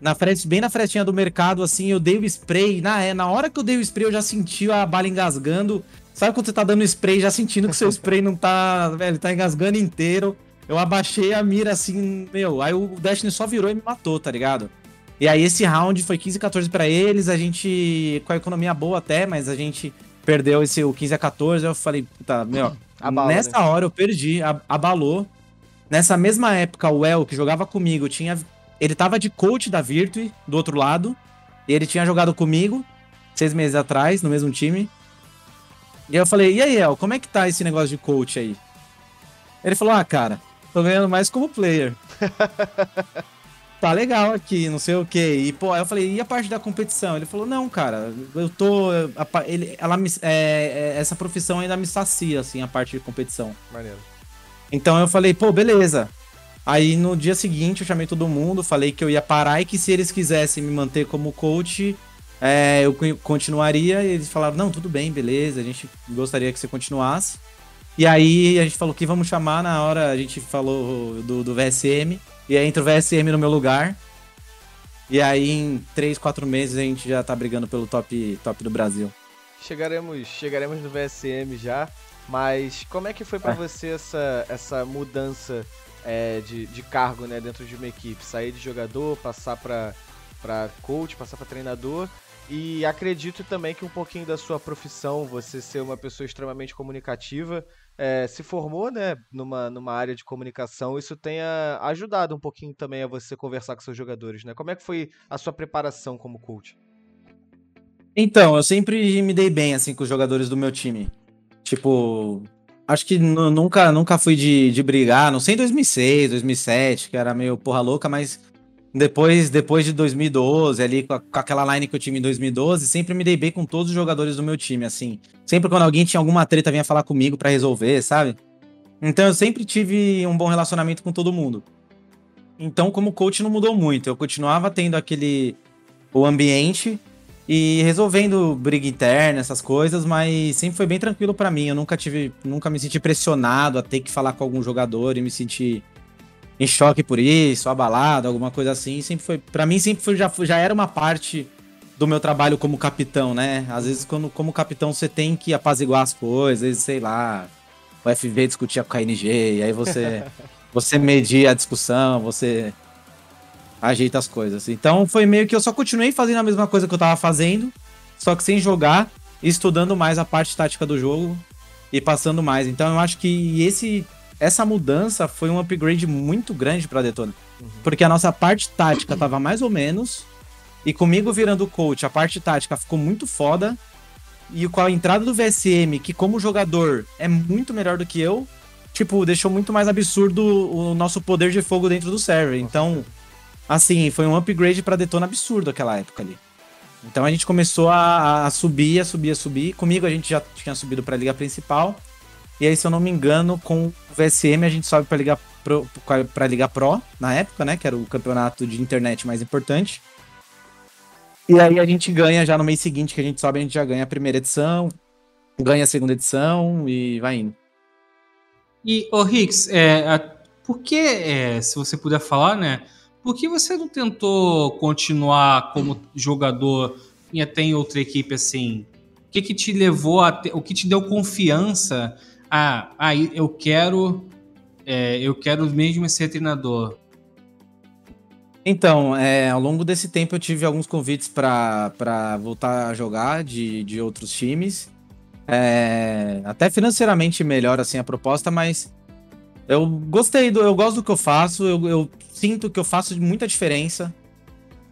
Na frente, bem na frestinha do mercado, assim, eu dei o spray. Na, é, na hora que eu dei o spray, eu já senti a bala engasgando. Sabe quando você tá dando spray, já sentindo que seu spray não tá, (laughs) velho, tá engasgando inteiro. Eu abaixei a mira assim, meu, aí o Destiny só virou e me matou, tá ligado? E aí esse round foi 15 a 14 para eles, a gente com a economia boa até, mas a gente perdeu esse o 15 a 14, eu falei, puta, meu, (clears throat) Abala, nessa né? hora eu perdi, abalou. Nessa mesma época, o El, que jogava comigo, tinha ele tava de coach da Virtue, do outro lado, e ele tinha jogado comigo seis meses atrás, no mesmo time. E eu falei, e aí, El, como é que tá esse negócio de coach aí? Ele falou, ah, cara, tô ganhando mais como player. (laughs) tá legal aqui, não sei o que. E, pô, aí eu falei, e a parte da competição? Ele falou, não, cara, eu tô. A, ele, ela me, é, é, essa profissão ainda me sacia, assim, a parte de competição. Maneiro. Então eu falei, pô, beleza. Aí no dia seguinte eu chamei todo mundo, falei que eu ia parar e que se eles quisessem me manter como coach, é, eu continuaria. E eles falaram: não, tudo bem, beleza, a gente gostaria que você continuasse. E aí a gente falou que vamos chamar na hora, a gente falou do, do VSM. E aí entra o VSM no meu lugar. E aí em 3, 4 meses a gente já tá brigando pelo top, top do Brasil. Chegaremos, chegaremos no VSM já. Mas como é que foi para é. você essa, essa mudança é, de, de cargo né, dentro de uma equipe. Sair de jogador, passar para coach, passar para treinador. E acredito também que um pouquinho da sua profissão, você ser uma pessoa extremamente comunicativa, é, se formou né, numa, numa área de comunicação, isso tenha ajudado um pouquinho também a você conversar com seus jogadores. Né? Como é que foi a sua preparação como coach? Então, eu sempre me dei bem assim com os jogadores do meu time. Tipo, Acho que nunca, nunca fui de, de brigar, não sei em 2006, 2007, que era meio porra louca, mas depois, depois de 2012, ali com, a, com, aquela line que eu tive em 2012, sempre me dei bem com todos os jogadores do meu time, assim. Sempre quando alguém tinha alguma treta, vinha falar comigo para resolver, sabe? Então eu sempre tive um bom relacionamento com todo mundo. Então, como coach, não mudou muito. Eu continuava tendo aquele. o ambiente, e resolvendo briga interna, essas coisas, mas sempre foi bem tranquilo para mim. Eu nunca tive, nunca me senti pressionado a ter que falar com algum jogador e me sentir em choque por isso, abalado, alguma coisa assim. Sempre foi, para mim sempre foi, já, já era uma parte do meu trabalho como capitão, né? Às vezes quando como capitão você tem que apaziguar as coisas, sei lá, o FV discutia com a KNG, e aí você (laughs) você media a discussão, você ajeita as coisas. Então foi meio que eu só continuei fazendo a mesma coisa que eu tava fazendo, só que sem jogar, estudando mais a parte tática do jogo e passando mais. Então eu acho que esse essa mudança foi um upgrade muito grande para Detona. Uhum. Porque a nossa parte tática tava mais ou menos e comigo virando coach, a parte tática ficou muito foda. E com a entrada do VSM, que como jogador é muito melhor do que eu, tipo, deixou muito mais absurdo o nosso poder de fogo dentro do server. Então, assim, foi um upgrade pra Detona absurdo aquela época ali. Então a gente começou a, a subir, a subir, a subir. Comigo a gente já tinha subido pra Liga Principal. E aí, se eu não me engano, com o VSM a gente sobe pra Liga Pro, pra Liga Pro na época, né? Que era o campeonato de internet mais importante. E aí a gente ganha já no mês seguinte que a gente sobe, a gente já ganha a primeira edição, ganha a segunda edição e vai indo. E, ô Rix, é, a, por que, é, se você puder falar, né? Por que você não tentou continuar como jogador e até em outra equipe assim? O que, que te levou a ter, o que te deu confiança? Ah, ah eu quero, é, eu quero mesmo ser treinador. Então, é, ao longo desse tempo eu tive alguns convites para voltar a jogar de, de outros times. É, até financeiramente melhor assim a proposta, mas Eu gostei do. Eu gosto do que eu faço. Eu, eu sinto que eu faço muita diferença.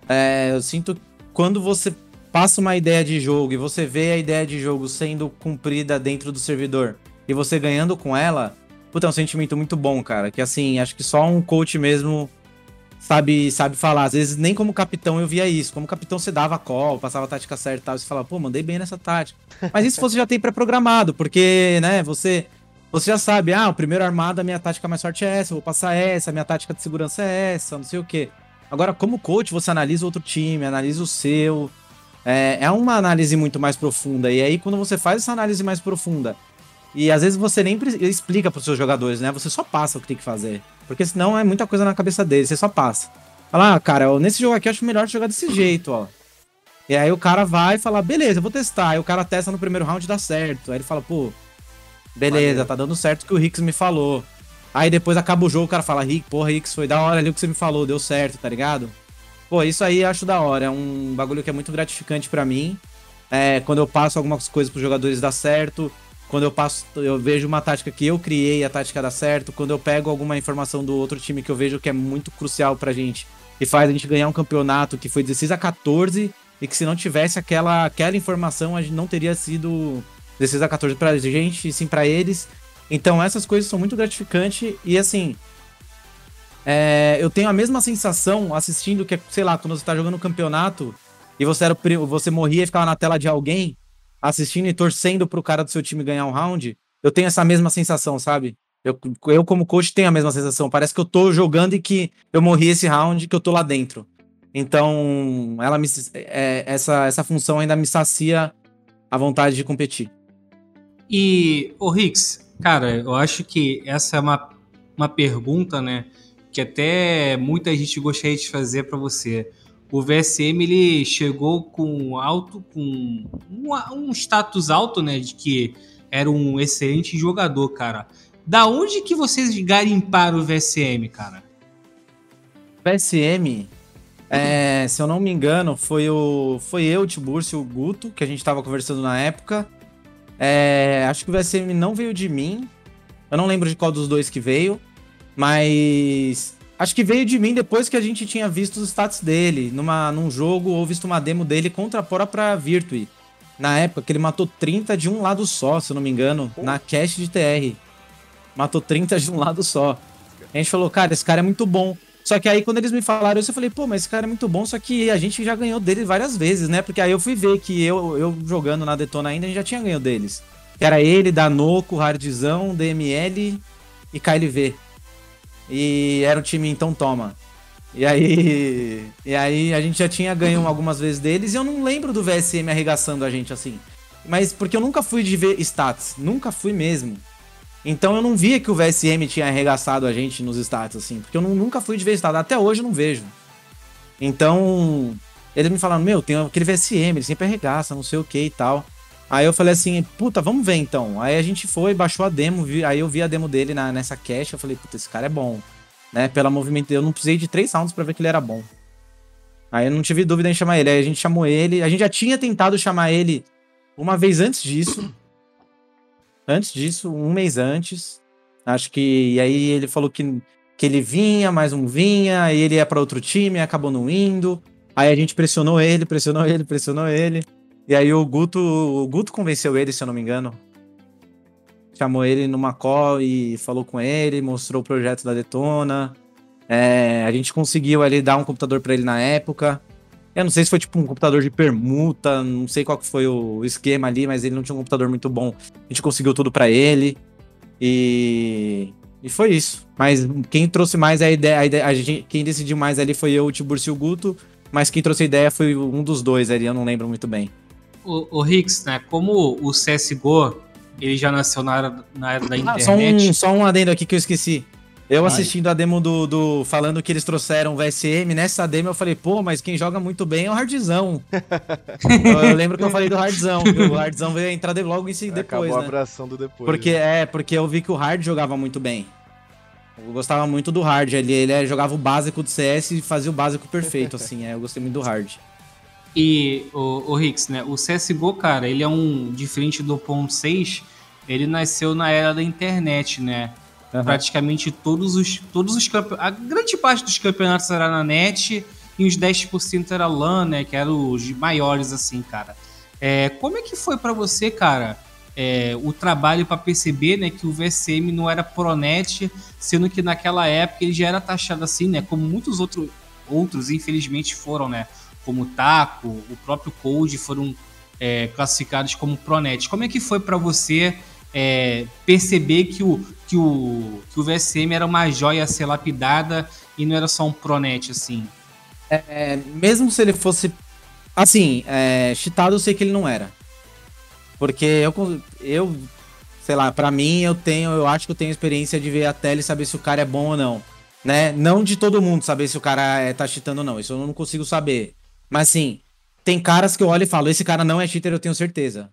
É, eu sinto quando você passa uma ideia de jogo e você vê a ideia de jogo sendo cumprida dentro do servidor e você ganhando com ela, puta, é um sentimento muito bom, cara. Que assim, acho que só um coach mesmo sabe, sabe falar. Às vezes, nem como capitão eu via isso. Como capitão, você dava call, passava a tática certa e tal. Você falava, pô, mandei bem nessa tática. Mas isso você já tem pré-programado, porque, né, você. Você já sabe, ah, o primeiro armado, a minha tática mais forte é essa, eu vou passar essa, a minha tática de segurança é essa, não sei o quê. Agora, como coach, você analisa outro time, analisa o seu. É, é uma análise muito mais profunda. E aí, quando você faz essa análise mais profunda, e às vezes você nem explica para os seus jogadores, né? Você só passa o que tem que fazer. Porque senão é muita coisa na cabeça deles, você só passa. Fala, ah, cara, nesse jogo aqui eu acho melhor jogar desse jeito, ó. E aí o cara vai e fala, beleza, eu vou testar. Aí o cara testa no primeiro round e dá certo. Aí ele fala, pô, beleza, Valeu. tá dando certo o que o Ricks me falou. Aí depois acaba o jogo, o cara fala, Rick, porra, Ricks, foi da hora ali o que você me falou, deu certo, tá ligado? Pô, isso aí eu acho da hora. É um bagulho que é muito gratificante para mim. É, quando eu passo algumas coisas pros jogadores dar certo. Quando eu passo, eu vejo uma tática que eu criei e a tática dá certo. Quando eu pego alguma informação do outro time que eu vejo que é muito crucial pra gente e faz a gente ganhar um campeonato que foi 16 a 14 e que se não tivesse aquela, aquela informação a gente não teria sido 16 a 14 pra gente e sim pra eles. Então essas coisas são muito gratificantes e assim, é, eu tenho a mesma sensação assistindo que, sei lá, quando você tá jogando um campeonato e você, era, você morria e ficava na tela de alguém, assistindo e torcendo pro cara do seu time ganhar um round. Eu tenho essa mesma sensação, sabe? Eu, eu, como coach, tenho a mesma sensação. Parece que eu tô jogando e que eu morri esse round, que eu tô lá dentro. Então, ela me, é, essa, essa função ainda me sacia a vontade de competir. E, o Rix, cara, eu acho que essa é uma, uma pergunta, né? que até muita gente gostaria de fazer para você. O VSM ele chegou com alto, com um, um, status alto, né, de que era um excelente jogador, cara. Da onde que vocês garimparam o VSM, cara? VSM, é, se eu não me engano, foi o foi eu, Tiburcio e o Guto que a gente estava conversando na época. É, acho que o VSM não veio de mim. Eu não lembro de qual dos dois que veio. Mas acho que veio de mim depois que a gente tinha visto os stats dele numa, num jogo ou visto uma demo dele contra a própria Virtue. Na época que ele matou 30 de um lado só, se eu não me engano, Pô. na cache de TR. Matou 30 de um lado só. A gente falou, cara, esse cara é muito bom. Só que aí quando eles me falaram isso, eu falei, pô, mas esse cara é muito bom, só que a gente já ganhou dele várias vezes, né? Porque aí eu fui ver que eu, eu jogando na Detona ainda, a gente já tinha ganho deles. Era ele, Danoco, Hardzão, DML e KLV. E era o time, então toma. E aí, e aí a gente já tinha ganho algumas vezes deles e eu não lembro do VSM arregaçando a gente assim. Mas porque eu nunca fui de ver stats, nunca fui mesmo. Então eu não via que o VSM tinha arregaçado a gente nos stats assim, porque eu não, nunca fui de ver stats, até hoje eu não vejo. Então, eles me falaram: "Meu, tem aquele VSM, ele sempre arregaça, não sei o que e tal". Aí eu falei assim, puta, vamos ver então. Aí a gente foi, baixou a demo, vi, aí eu vi a demo dele na, nessa cache, eu falei, puta, esse cara é bom. Né? Pela movimento eu não precisei de três rounds para ver que ele era bom. Aí eu não tive dúvida em chamar ele. Aí a gente chamou ele. A gente já tinha tentado chamar ele uma vez antes disso. Antes disso, um mês antes. Acho que. E aí ele falou que, que ele vinha, mais um vinha, aí ele ia para outro time, acabou não indo. Aí a gente pressionou ele, pressionou ele, pressionou ele. E aí o Guto, o Guto convenceu ele, se eu não me engano. Chamou ele numa call e falou com ele, mostrou o projeto da Detona. É, a gente conseguiu ali dar um computador para ele na época. Eu não sei se foi tipo um computador de permuta, não sei qual que foi o esquema ali, mas ele não tinha um computador muito bom. A gente conseguiu tudo para ele. E e foi isso. Mas quem trouxe mais a ideia, a ideia a gente, quem decidiu mais ali foi eu, o Tiburcio e o Guto, mas quem trouxe a ideia foi um dos dois ali, eu não lembro muito bem o, o Hicks, né? Como o CSGO ele já nasceu na era, na era da internet. Ah, só, um, só um adendo aqui que eu esqueci. Eu assistindo a demo do, do, falando que eles trouxeram o VSM, nessa demo eu falei, pô, mas quem joga muito bem é o Hardzão. (laughs) eu, eu, lembro que eu falei do Hardzão, o Hardzão veio entrar logo em si depois, Acabou né? a abração do depois. Porque, né? é, porque eu vi que o Hard jogava muito bem. Eu gostava muito do Hard, ele, ele jogava o básico do CS e fazia o básico perfeito, assim, é, eu gostei muito do Hard. E o, o Hicks, né? O CSGO, cara, ele é um. Diferente do ponto 6, ele nasceu na era da internet, né? Uhum. Praticamente todos os, todos os campeonatos. A grande parte dos campeonatos era na net e os 10% era LAN, né? Que eram os maiores, assim, cara. É, como é que foi para você, cara, é, o trabalho para perceber né, que o VSM não era Pronet, sendo que naquela época ele já era taxado assim, né? Como muitos outro, outros, infelizmente, foram, né? Como o Taco, o próprio Code foram é, classificados como Pronet. Como é que foi para você é, perceber que o, que, o, que o VSM era uma joia a ser lapidada e não era só um Pronet, assim? É, mesmo se ele fosse. Assim, é, cheatado eu sei que ele não era. Porque eu, eu sei lá, para mim eu tenho, eu acho que eu tenho experiência de ver a tela e saber se o cara é bom ou não. Né? Não de todo mundo saber se o cara é, tá cheatando ou não. Isso eu não consigo saber. Mas assim, tem caras que eu olho e falo, esse cara não é cheater, eu tenho certeza.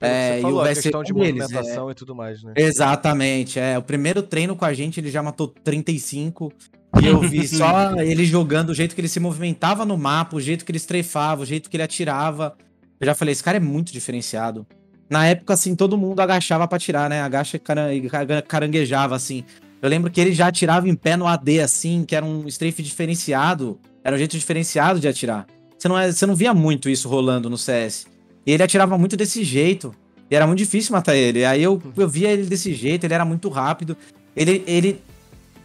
É, falou, e o a questão de deles, movimentação é... e tudo mais, né? Exatamente, é. O primeiro treino com a gente, ele já matou 35. E eu vi (laughs) só ele jogando, o jeito que ele se movimentava no mapa, o jeito que ele estreifava, o jeito que ele atirava. Eu já falei, esse cara é muito diferenciado. Na época, assim, todo mundo agachava para tirar, né? Agacha e caranguejava, assim. Eu lembro que ele já atirava em pé no AD, assim, que era um strafe diferenciado. Era um jeito diferenciado de atirar. Você não, é, você não via muito isso rolando no CS. E ele atirava muito desse jeito. E era muito difícil matar ele. Aí eu, eu via ele desse jeito, ele era muito rápido. Ele, ele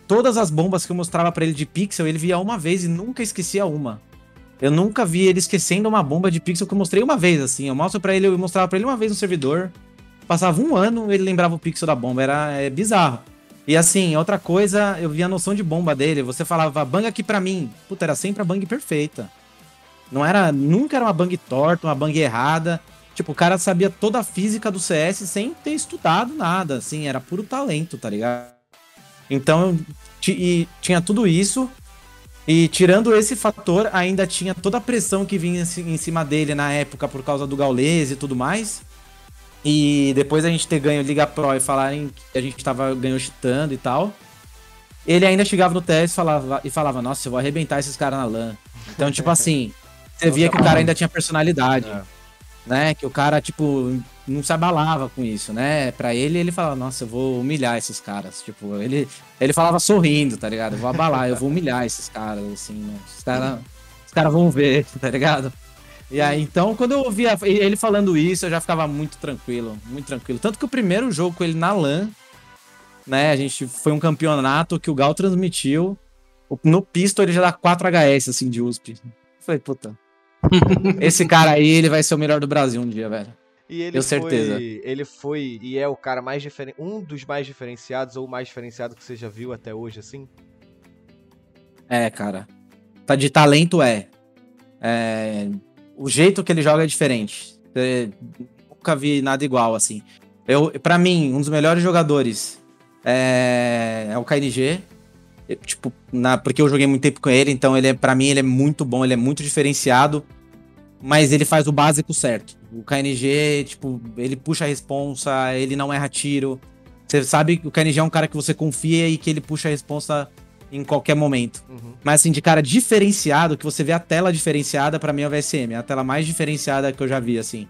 todas as bombas que eu mostrava para ele de pixel, ele via uma vez e nunca esquecia uma. Eu nunca vi ele esquecendo uma bomba de pixel que eu mostrei uma vez, assim. Eu mostro para ele, eu mostrava para ele uma vez no servidor. Passava um ano, ele lembrava o pixel da bomba. Era é, bizarro. E assim, outra coisa, eu vi a noção de bomba dele. Você falava, bang aqui pra mim. Puta, era sempre a bang perfeita. Não era, nunca era uma bang torta, uma bang errada. Tipo, o cara sabia toda a física do CS sem ter estudado nada, assim, era puro talento, tá ligado? Então, e tinha tudo isso. E tirando esse fator, ainda tinha toda a pressão que vinha em cima dele na época por causa do Gaules e tudo mais. E depois a gente ter ganho Liga Pro e falarem que a gente tava ganhando chutando e tal. Ele ainda chegava no teste e falava, e falava Nossa, eu vou arrebentar esses caras na LAN. Então, tipo (laughs) assim, você via que o cara ainda tinha personalidade. É. Né? Que o cara, tipo, não se abalava com isso, né? Pra ele, ele falava, nossa, eu vou humilhar esses caras. Tipo, ele, ele falava sorrindo, tá ligado? Eu vou abalar, eu vou humilhar esses caras, assim, né? Os caras cara vão ver, (laughs) tá ligado? E aí, então, quando eu ouvia ele falando isso, eu já ficava muito tranquilo, muito tranquilo. Tanto que o primeiro jogo com ele na LAN, né? A gente foi um campeonato que o Gal transmitiu. No pisto ele já dá 4 HS, assim, de USP. Eu falei, puta. Esse cara aí, ele vai ser o melhor do Brasil um dia, velho. E ele Tenho certeza. Foi, ele foi e é o cara mais diferente, um dos mais diferenciados ou mais diferenciado que você já viu até hoje, assim? É, cara. Tá de talento é. é o jeito que ele joga é diferente. Eu nunca vi nada igual, assim. Eu, para mim, um dos melhores jogadores é, é o KNG. Eu, tipo, na, porque eu joguei muito tempo com ele, então ele é, para mim ele é muito bom, ele é muito diferenciado, mas ele faz o básico certo. O KNG, tipo, ele puxa a responsa, ele não erra tiro. Você sabe que o KNG é um cara que você confia e que ele puxa a responsa em qualquer momento. Uhum. Mas assim, de cara diferenciado, que você vê a tela diferenciada, para mim é o VSM. É a tela mais diferenciada que eu já vi, assim.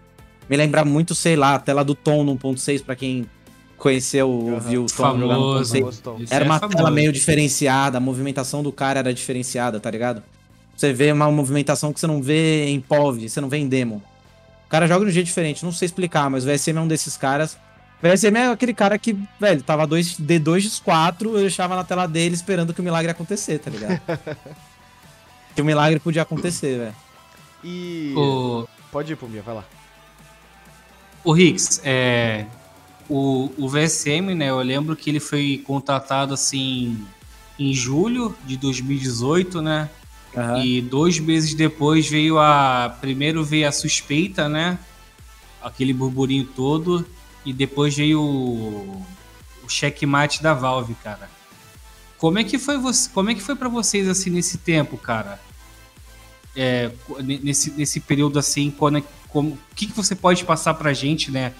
Me lembra muito, sei lá, a tela do Tom no 1.6, pra quem conheceu, uhum. viu o Tom famoso, jogando no 1.6. Era uma é tela meio diferenciada, a movimentação do cara era diferenciada, tá ligado? Você vê uma movimentação que você não vê em POV, você não vê em demo cara joga de um jeito diferente, não sei explicar, mas o VSM é um desses caras. O VSM é aquele cara que, velho, tava dois, D2X4, eu deixava na tela dele esperando que o milagre acontecer, tá ligado? (laughs) que o milagre podia acontecer, velho. E. O... Pode ir pro minha, vai lá. O Rix, é. O, o VSM, né? Eu lembro que ele foi contratado assim em julho de 2018, né? Uhum. E dois meses depois veio a. Primeiro veio a suspeita, né? Aquele burburinho todo. E depois veio o, o checkmate da Valve, cara. Como é que foi você, como é que foi para vocês assim nesse tempo, cara? É, nesse, nesse período assim, quando, como, o que, que você pode passar pra gente, né?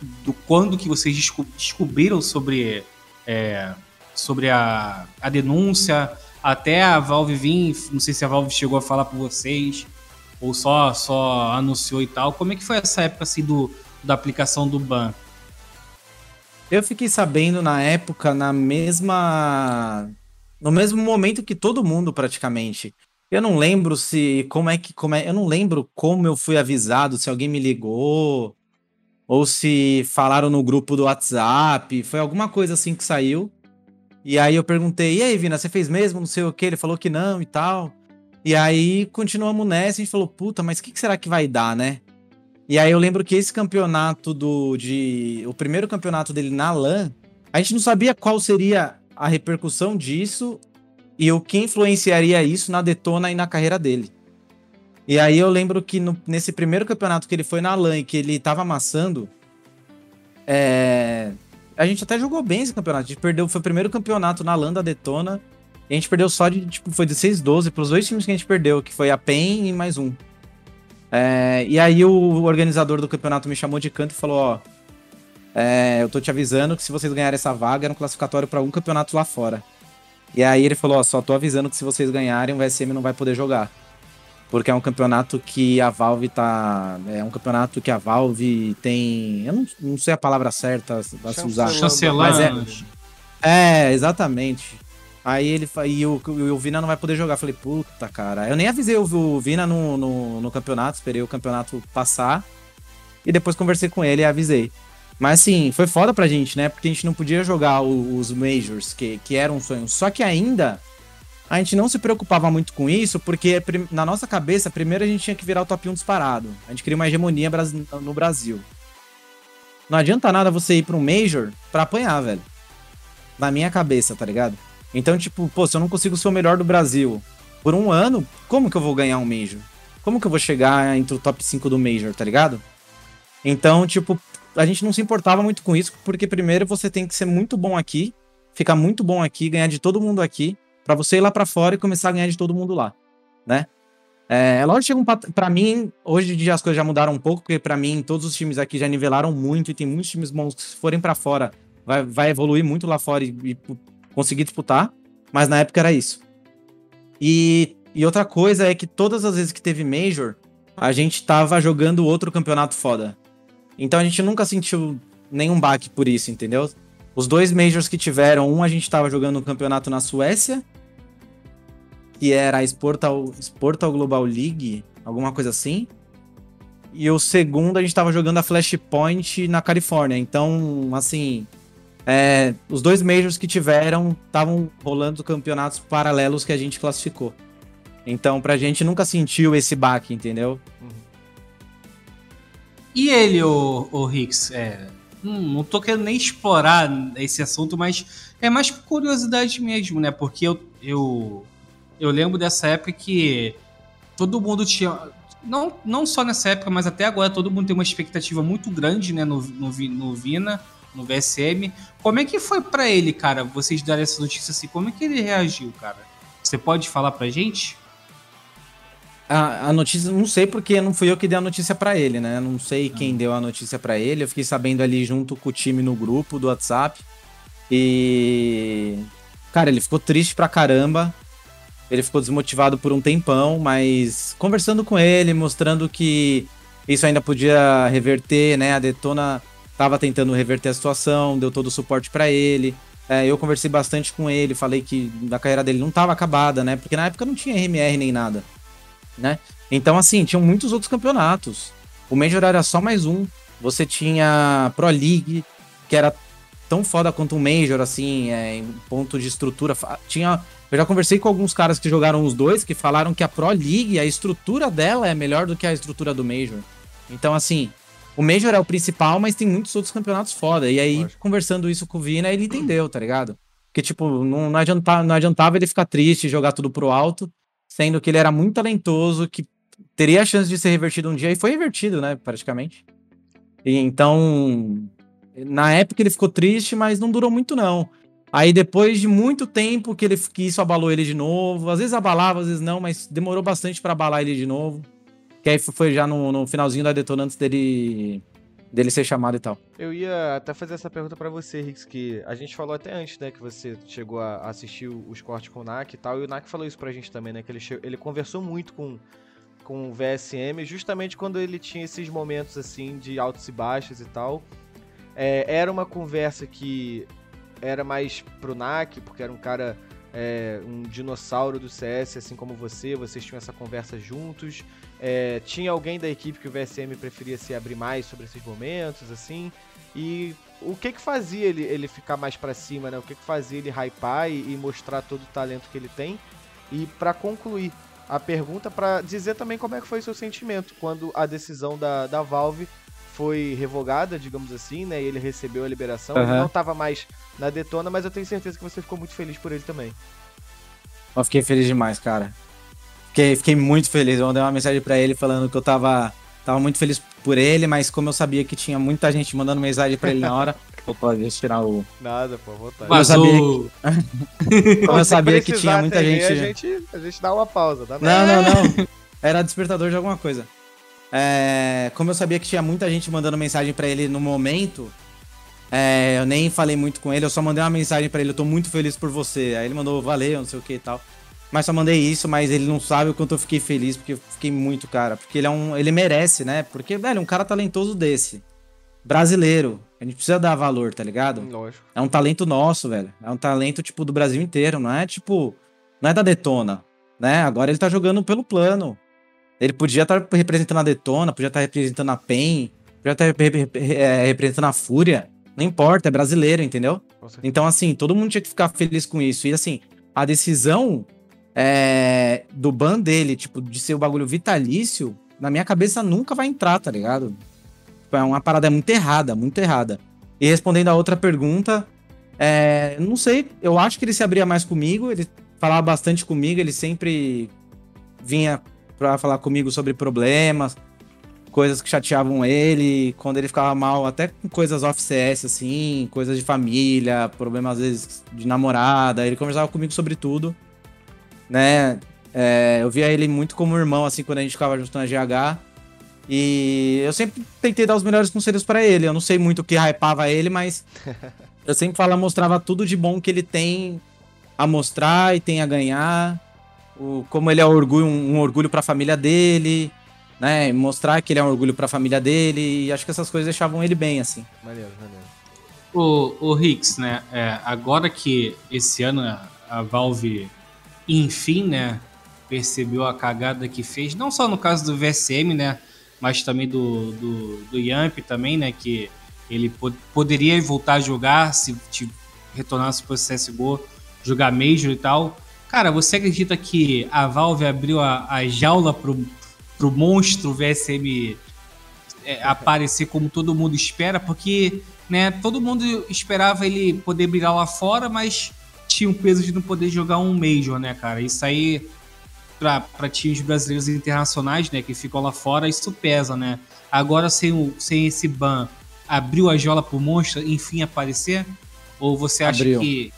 Do quando que vocês descobriram sobre, é, sobre a, a denúncia, até a Valve vir, não sei se a Valve chegou a falar para vocês ou só só anunciou e tal. Como é que foi essa época assim do da aplicação do ban? Eu fiquei sabendo na época, na mesma. No mesmo momento que todo mundo, praticamente. Eu não lembro se. Como é que. Como é, eu não lembro como eu fui avisado, se alguém me ligou. Ou se falaram no grupo do WhatsApp. Foi alguma coisa assim que saiu. E aí eu perguntei, e aí, Vina, você fez mesmo? Não sei o que. Ele falou que não e tal. E aí continuamos nessa a gente falou, puta, mas o que, que será que vai dar, né? E aí eu lembro que esse campeonato do. De, o primeiro campeonato dele na LAN, a gente não sabia qual seria a repercussão disso e o que influenciaria isso na Detona e na carreira dele. E aí eu lembro que no, nesse primeiro campeonato que ele foi na LAN e que ele tava amassando, é, a gente até jogou bem esse campeonato. A gente perdeu, foi o primeiro campeonato na LAN da Detona. E a gente perdeu só de, tipo, foi de 6-12 pros dois times que a gente perdeu, que foi a PEN e mais um. É, e aí o organizador do campeonato me chamou de canto e falou, ó, é, eu tô te avisando que se vocês ganharem essa vaga, é um classificatório para um campeonato lá fora. E aí ele falou, ó, só tô avisando que se vocês ganharem, o VSM não vai poder jogar. Porque é um campeonato que a Valve tá. É um campeonato que a Valve tem. Eu não, não sei a palavra certa a se usar. Chancelando. Mas é, é, exatamente. Aí ele e o, o Vina não vai poder jogar. Falei, puta, cara. Eu nem avisei o Vina no, no, no campeonato, esperei o campeonato passar. E depois conversei com ele e avisei. Mas assim, foi foda pra gente, né? Porque a gente não podia jogar os Majors, que, que era um sonho. Só que ainda a gente não se preocupava muito com isso, porque na nossa cabeça, primeiro a gente tinha que virar o top 1 disparado. A gente queria uma hegemonia no Brasil. Não adianta nada você ir pra um Major pra apanhar, velho. Na minha cabeça, tá ligado? Então, tipo, pô, se eu não consigo ser o melhor do Brasil por um ano, como que eu vou ganhar um Major? Como que eu vou chegar entre o top 5 do Major, tá ligado? Então, tipo, a gente não se importava muito com isso, porque primeiro você tem que ser muito bom aqui, ficar muito bom aqui, ganhar de todo mundo aqui, para você ir lá para fora e começar a ganhar de todo mundo lá, né? É, é lógico que para mim, hoje em dia as coisas já mudaram um pouco, porque para mim todos os times aqui já nivelaram muito e tem muitos times bons que se forem para fora, vai, vai evoluir muito lá fora e, e conseguir disputar, mas na época era isso. E, e outra coisa é que todas as vezes que teve Major, a gente tava jogando outro campeonato foda. Então a gente nunca sentiu nenhum baque por isso, entendeu? Os dois Majors que tiveram, um a gente tava jogando um campeonato na Suécia, que era a Sportal, Sportal Global League, alguma coisa assim. E o segundo a gente tava jogando a Flashpoint na Califórnia. Então, assim, é, os dois Majors que tiveram estavam rolando campeonatos paralelos que a gente classificou. Então, pra gente nunca sentiu esse baque, entendeu? E ele, o, o Hicks, é, hum, não tô querendo nem explorar esse assunto, mas é mais curiosidade mesmo, né? Porque eu, eu, eu lembro dessa época que todo mundo tinha. Não, não só nessa época, mas até agora todo mundo tem uma expectativa muito grande né, no, no, no Vina no VSM. Como é que foi para ele, cara, vocês darem essa notícia assim? Como é que ele reagiu, cara? Você pode falar pra gente? A, a notícia, não sei porque não fui eu que dei a notícia para ele, né? Não sei quem deu a notícia para ele. Eu fiquei sabendo ali junto com o time no grupo do WhatsApp. E. Cara, ele ficou triste pra caramba. Ele ficou desmotivado por um tempão, mas conversando com ele, mostrando que isso ainda podia reverter, né? A Detona tava tentando reverter a situação, deu todo o suporte para ele. É, eu conversei bastante com ele, falei que a carreira dele não tava acabada, né? Porque na época não tinha RMR nem nada, né? Então, assim, tinham muitos outros campeonatos. O Major era só mais um. Você tinha Pro League, que era tão foda quanto um Major, assim, é, em ponto de estrutura. Tinha. Eu já conversei com alguns caras que jogaram os dois, que falaram que a Pro League, a estrutura dela é melhor do que a estrutura do Major. Então, assim, o Major é o principal, mas tem muitos outros campeonatos foda. E aí, Lógico. conversando isso com o Vina, ele entendeu, tá ligado? Porque, tipo, não, não, adiantava, não adiantava ele ficar triste e jogar tudo pro alto, sendo que ele era muito talentoso, que teria a chance de ser revertido um dia, e foi revertido, né, praticamente. E então, na época ele ficou triste, mas não durou muito, não. Aí depois de muito tempo que, ele, que isso abalou ele de novo, às vezes abalava, às vezes não, mas demorou bastante para abalar ele de novo. Que aí foi já no, no finalzinho da detonantes dele dele ser chamado e tal. Eu ia até fazer essa pergunta para você, Rix, que a gente falou até antes, né, que você chegou a assistir os cortes com o NAC e tal, e o NAC falou isso pra gente também, né, que ele, ele conversou muito com, com o VSM, justamente quando ele tinha esses momentos, assim, de altos e baixos e tal. é, era uma conversa que era mais pro NAC, porque era um cara, é, um dinossauro do CS, assim como você, vocês tinham essa conversa juntos. É, tinha alguém da equipe que o VSM preferia se abrir mais sobre esses momentos, assim. E o que que fazia ele, ele ficar mais para cima, né? O que que fazia ele hypar e, e mostrar todo o talento que ele tem? E para concluir a pergunta, para dizer também como é que foi seu sentimento quando a decisão da, da Valve foi revogada, digamos assim, né? E ele recebeu a liberação. Ele Aham. não tava mais na Detona, mas eu tenho certeza que você ficou muito feliz por ele também. Eu fiquei feliz demais, cara. Fiquei, fiquei muito feliz. Eu mandei uma mensagem pra ele falando que eu tava, tava muito feliz por ele, mas como eu sabia que tinha muita gente mandando mensagem pra ele na hora. (laughs) Opa, deixa eu tirar o. Nada, pô, vontade. Mas- Vazou. sabia (laughs) Como eu sabia que tinha muita gente. A gente, a gente dá uma pausa, tá? Não, não, (laughs) não. Era despertador de alguma coisa. É, como eu sabia que tinha muita gente mandando mensagem pra ele no momento, é, eu nem falei muito com ele, eu só mandei uma mensagem pra ele, eu tô muito feliz por você. Aí ele mandou, valeu, não sei o que e tal. Mas só mandei isso, mas ele não sabe o quanto eu fiquei feliz, porque eu fiquei muito, cara. Porque ele é um. Ele merece, né? Porque, velho, um cara talentoso desse. Brasileiro. A gente precisa dar valor, tá ligado? Lógico. É um talento nosso, velho. É um talento, tipo, do Brasil inteiro. Não é, tipo... Não é da Detona, né? Agora ele tá jogando pelo plano. Ele podia estar representando a Detona, podia estar representando a PEN, podia estar rep- rep- é, representando a Fúria. Não importa, é brasileiro, entendeu? Então, assim, todo mundo tinha que ficar feliz com isso. E, assim, a decisão é, do ban dele, tipo, de ser o bagulho vitalício, na minha cabeça nunca vai entrar, tá ligado? Tipo, É uma parada muito errada, muito errada. E respondendo a outra pergunta, é, não sei, eu acho que ele se abria mais comigo, ele falava bastante comigo, ele sempre vinha pra falar comigo sobre problemas, coisas que chateavam ele, quando ele ficava mal, até com coisas off-CS, assim, coisas de família, problemas às vezes de namorada, ele conversava comigo sobre tudo, né? É, eu via ele muito como irmão, assim, quando a gente ficava junto na GH. E eu sempre tentei dar os melhores conselhos pra ele. Eu não sei muito o que hypava ele, mas (laughs) eu sempre falo, mostrava tudo de bom que ele tem a mostrar e tem a ganhar. O, como ele é orgulho, um orgulho pra família dele, né? Mostrar que ele é um orgulho pra família dele. E acho que essas coisas deixavam ele bem, assim. Maneiro, maneiro. O, o Hicks, né? é, agora que esse ano a- a Valve, enfim, né? Percebeu a cagada que fez, não só no caso do VSM, né? Mas também do, do, do Yamp também, né? Que ele po- poderia voltar a jogar se te- retornasse pro CSGO, jogar Major e tal. Cara, você acredita que a Valve abriu a, a jaula pro, pro monstro VSM é, aparecer como todo mundo espera? Porque né? Todo mundo esperava ele poder brigar lá fora, mas tinha um peso de não poder jogar um Major, né, cara? Isso aí, pra, pra times brasileiros e internacionais, né, que ficam lá fora, isso pesa, né? Agora, sem, o, sem esse ban, abriu a jola pro monstro, enfim, aparecer? Ou você acha Abriu. que...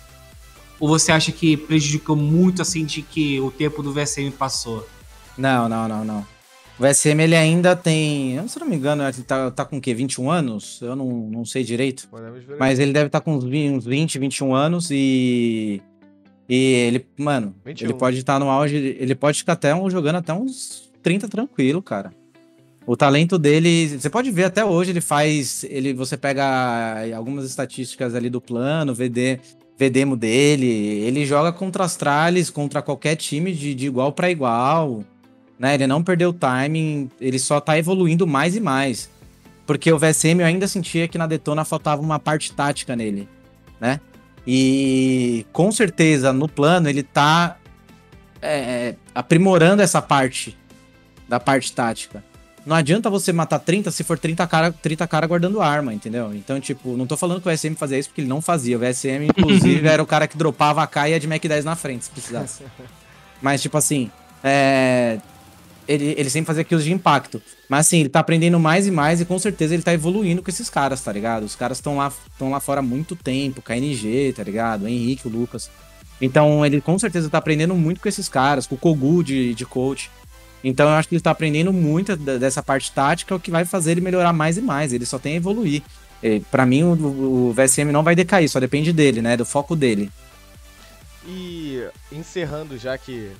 Ou você acha que prejudicou muito, assim, de que o tempo do VSM passou? Não, não, não, não. O VSM ele ainda tem. eu, Se eu não me engano, ele tá, tá com o quê? 21 anos? Eu não, não sei direito. Mas ele deve estar com uns vi- uns 20, 21 anos e. E ele, mano, 21. ele pode estar no auge, ele pode ficar até um- jogando até uns 30 tranquilo, cara. O talento dele, você pode ver até hoje, ele faz. Ele, você pega algumas estatísticas ali do plano, VD, VDemo dele. Ele joga contra as trales, contra qualquer time de, de igual para igual. Né? Ele não perdeu o timing, ele só tá evoluindo mais e mais. Porque o VSM eu ainda sentia que na Detona faltava uma parte tática nele, né? E com certeza no plano ele tá é, aprimorando essa parte da parte tática. Não adianta você matar 30 se for 30 cara, 30 cara guardando arma, entendeu? Então, tipo, não tô falando que o VSM fazia isso porque ele não fazia. O VSM, inclusive, (laughs) era o cara que dropava a K e de Mac 10 na frente, se precisasse. (laughs) Mas, tipo assim, é, ele, ele sempre fazia kills de impacto. Mas assim, ele tá aprendendo mais e mais e com certeza ele tá evoluindo com esses caras, tá ligado? Os caras estão lá, tão lá fora há muito tempo, KNG, tá ligado? O Henrique, o Lucas. Então ele com certeza tá aprendendo muito com esses caras, com o Kogu de, de coach. Então eu acho que ele tá aprendendo muito dessa parte tática, o que vai fazer ele melhorar mais e mais. Ele só tem a evoluir. E, Pra mim, o, o VSM não vai decair, só depende dele, né? Do foco dele. E encerrando já que.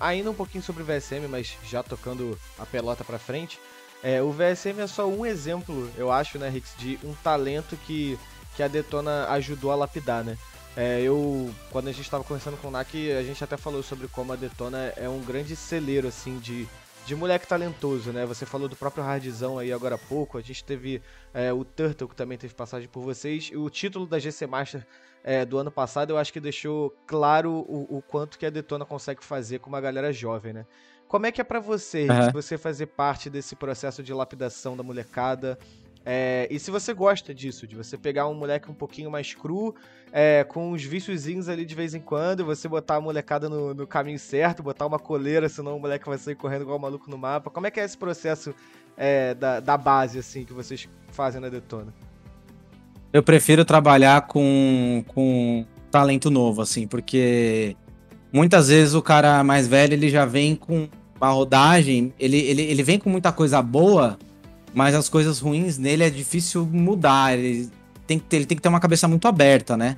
Ainda um pouquinho sobre o VSM, mas já tocando a pelota pra frente. É, o VSM é só um exemplo, eu acho, né, Rix, de um talento que, que a Detona ajudou a lapidar, né? É, eu, quando a gente estava conversando com o Nak, a gente até falou sobre como a Detona é um grande celeiro, assim, de, de moleque talentoso, né? Você falou do próprio Hardzão aí agora há pouco, a gente teve é, o Turtle, que também teve passagem por vocês, e o título da GC Master é, do ano passado eu acho que deixou claro o, o, quanto que a Detona consegue fazer com uma galera jovem, né? Como é que é para você, uhum. você fazer parte desse processo de lapidação da molecada? É, e se você gosta disso, de você pegar um moleque um pouquinho mais cru, é, com uns viciozinhos ali de vez em quando, você botar a molecada no, no, caminho certo, botar uma coleira, senão o moleque vai sair correndo igual um maluco no mapa. Como é que é esse processo é, da, da base, assim, que vocês fazem na Detona? Eu prefiro trabalhar com, com talento novo, assim, porque muitas vezes o cara mais velho, ele já vem com uma rodagem, ele, ele, ele vem com muita coisa boa, mas as coisas ruins nele é difícil mudar. Ele tem que ter, ele tem que ter uma cabeça muito aberta, né?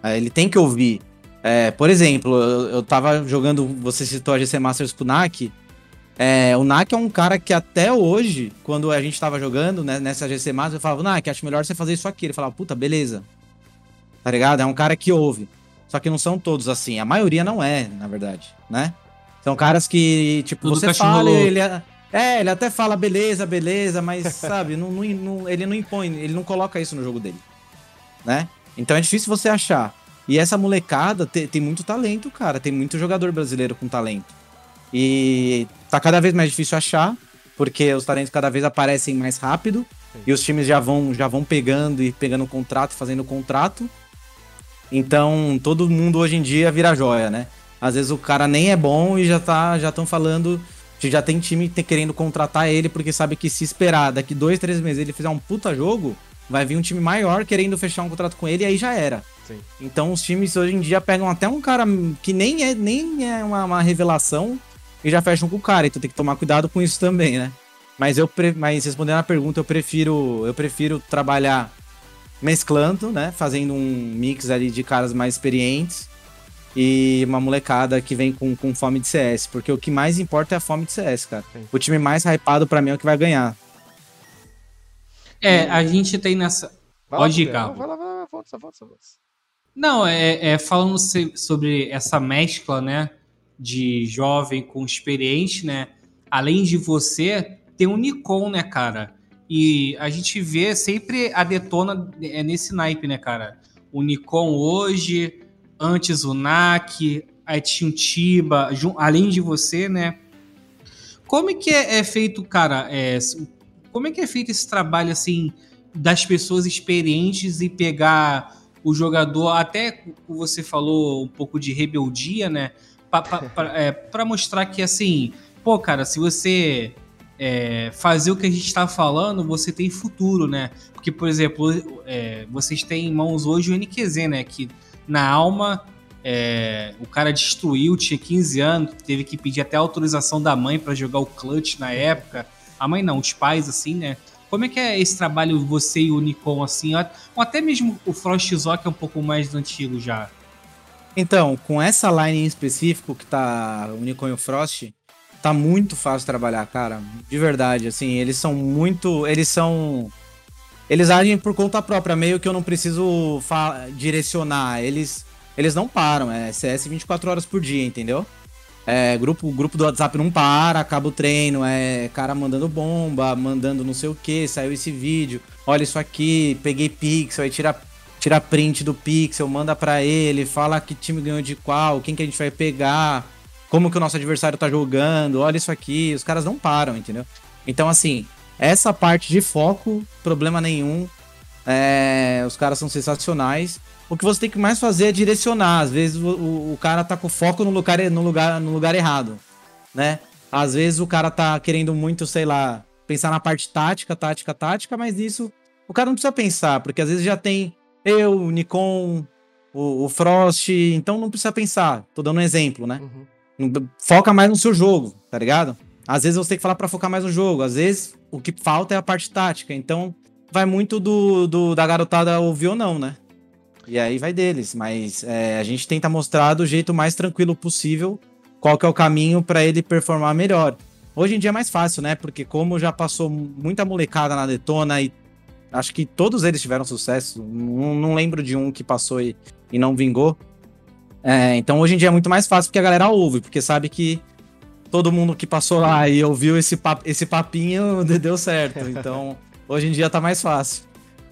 É, ele tem que ouvir. É, por exemplo, eu, eu tava jogando, você citou a GC Masters com o NAC. É, o NAC é um cara que até hoje, quando a gente tava jogando né, nessa GC Masters, eu falava, NAC, acho melhor você fazer isso aqui. Ele falava, puta, beleza. Tá ligado? É um cara que ouve. Só que não são todos assim. A maioria não é, na verdade, né? São caras que, tipo, Tudo você fala, ele, é ele até fala beleza, beleza, mas (laughs) sabe, não, não, não, ele não impõe, ele não coloca isso no jogo dele, né? Então é difícil você achar. E essa molecada tem, tem muito talento, cara. Tem muito jogador brasileiro com talento. E tá cada vez mais difícil achar, porque os talentos cada vez aparecem mais rápido. Sim. E os times já vão, já vão pegando e pegando contrato, fazendo contrato. Então, todo mundo hoje em dia vira joia, né? Às vezes o cara nem é bom e já tá já estão falando já tem time querendo contratar ele porque sabe que se esperar daqui dois, três meses ele fizer um puta jogo, vai vir um time maior querendo fechar um contrato com ele e aí já era. Sim. Então os times hoje em dia pegam até um cara que nem é, nem é uma, uma revelação e já fecham com o cara. Então tem que tomar cuidado com isso também, né? Mas eu mas respondendo a pergunta, eu prefiro eu prefiro trabalhar mesclando, né, fazendo um mix ali de caras mais experientes e uma molecada que vem com, com fome de CS. Porque o que mais importa é a fome de CS, cara. Sim. O time mais hypado para mim é o que vai ganhar. É, a gente tem nessa. Vai Pode ir, Carlos. Vai lá, vai lá, volta, volta, volta. Não, é, é falando sobre essa mescla, né? De jovem com experiente, né? Além de você, tem um Nikon, né, cara? E a gente vê sempre a detona é nesse naipe, né, cara? O Nikon hoje, antes o NAC, aí tinha o Tiba, além de você, né? Como é que é, é feito, cara? É, como é que é feito esse trabalho, assim, das pessoas experientes e pegar o jogador, até você falou um pouco de rebeldia, né? Para (laughs) é, mostrar que, assim, pô, cara, se você é, fazer o que a gente está falando, você tem futuro, né? Porque, por exemplo, é, vocês têm em mãos hoje o NQZ, né? Que na alma. É, o cara destruiu, tinha 15 anos, teve que pedir até autorização da mãe para jogar o clutch na época. A mãe não, os pais, assim, né? Como é que é esse trabalho, você e o Nikon, assim? Ou até mesmo o Frost Zoc é um pouco mais antigo já. Então, com essa line em específico, que tá o Nikon e o Frost, tá muito fácil trabalhar, cara. De verdade, assim, eles são muito. Eles são eles agem por conta própria, meio que eu não preciso direcionar. Eles, eles não param, é CS 24 horas por dia, entendeu? É, grupo, grupo do WhatsApp não para, acaba o treino, é cara mandando bomba, mandando não sei o que, saiu esse vídeo, olha isso aqui, peguei pixel, aí tira, tira print do pixel, manda para ele, fala que time ganhou de qual, quem que a gente vai pegar, como que o nosso adversário tá jogando, olha isso aqui, os caras não param, entendeu? Então, assim, essa parte de foco, problema nenhum. É, os caras são sensacionais. O que você tem que mais fazer é direcionar. Às vezes o, o, cara tá com foco no lugar, no, lugar, no lugar errado, né? Às vezes o cara tá querendo muito, sei lá, pensar na parte tática, tática, tática, mas isso o cara não precisa pensar, porque às vezes já tem eu, o Nikon, o, o Frost, então não precisa pensar. Tô dando um exemplo, né? Uhum. Foca mais no seu jogo, tá ligado? Às vezes você tem que falar para focar mais no jogo, às vezes o que falta é a parte tática. Então, vai muito do, do da garotada ouvir ou não, né? E aí vai deles. Mas é, a gente tenta mostrar do jeito mais tranquilo possível qual que é o caminho para ele performar melhor. Hoje em dia é mais fácil, né? Porque como já passou muita molecada na Detona e acho que todos eles tiveram sucesso. Não, não lembro de um que passou e, e não vingou. É, então hoje em dia é muito mais fácil porque a galera ouve, porque sabe que todo mundo que passou lá e ouviu esse, pap esse papinho (laughs) deu certo. (laughs) Então hoje em dia tá mais fácil.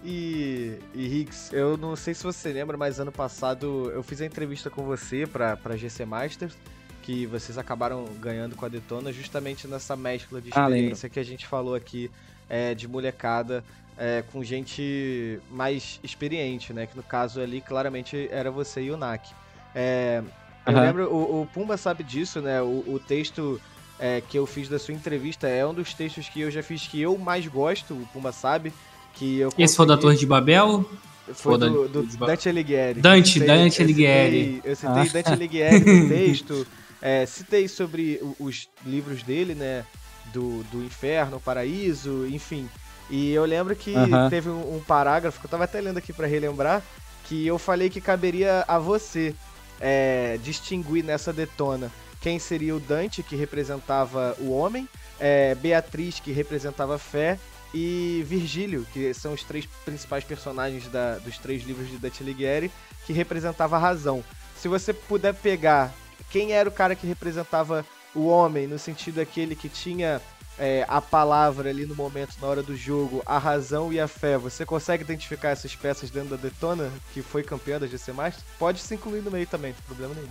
E, e Hicks, eu não sei se você lembra, mas ano passado eu fiz a entrevista com você pra, pra GC Masters, que vocês acabaram ganhando com a Detona, justamente nessa mescla de Ah, experiência que a gente falou aqui é, de molecada é, com gente mais experiente, né? Que no caso ali claramente era você e o Nak. É, eu Aham. lembro, o, o Pumba sabe disso, né? O, o texto é, que eu fiz da sua entrevista é um dos textos que eu já fiz que eu mais gosto, o Pumba sabe. Que eu Esse foi o da consegui- Torre de Babel? foi do, do Dante Alighieri. Dante, Eu Dante citei- Alighieri. Eu citei, eu Ah. citei Dante Alighieri no (laughs) texto. é, citei sobre os livros dele, né? Do, do Inferno, Paraíso, enfim. E eu lembro que Aham. teve um, um parágrafo que eu tava até lendo aqui pra relembrar, que eu falei que caberia a você é, distinguir nessa detona quem seria o Dante, que representava o homem, é, Beatriz, que representava a fé, e Virgílio, que são os três principais personagens da- dos três livros de Dante Alighieri, que representava a razão. Se você puder pegar quem era o cara que representava o homem, no sentido aquele que tinha é, a palavra ali no momento, na hora do jogo, a razão e a fé, você consegue identificar essas peças dentro da Detona, que foi campeã da GC Master? Pode se incluir no meio também, não tem problema nenhum.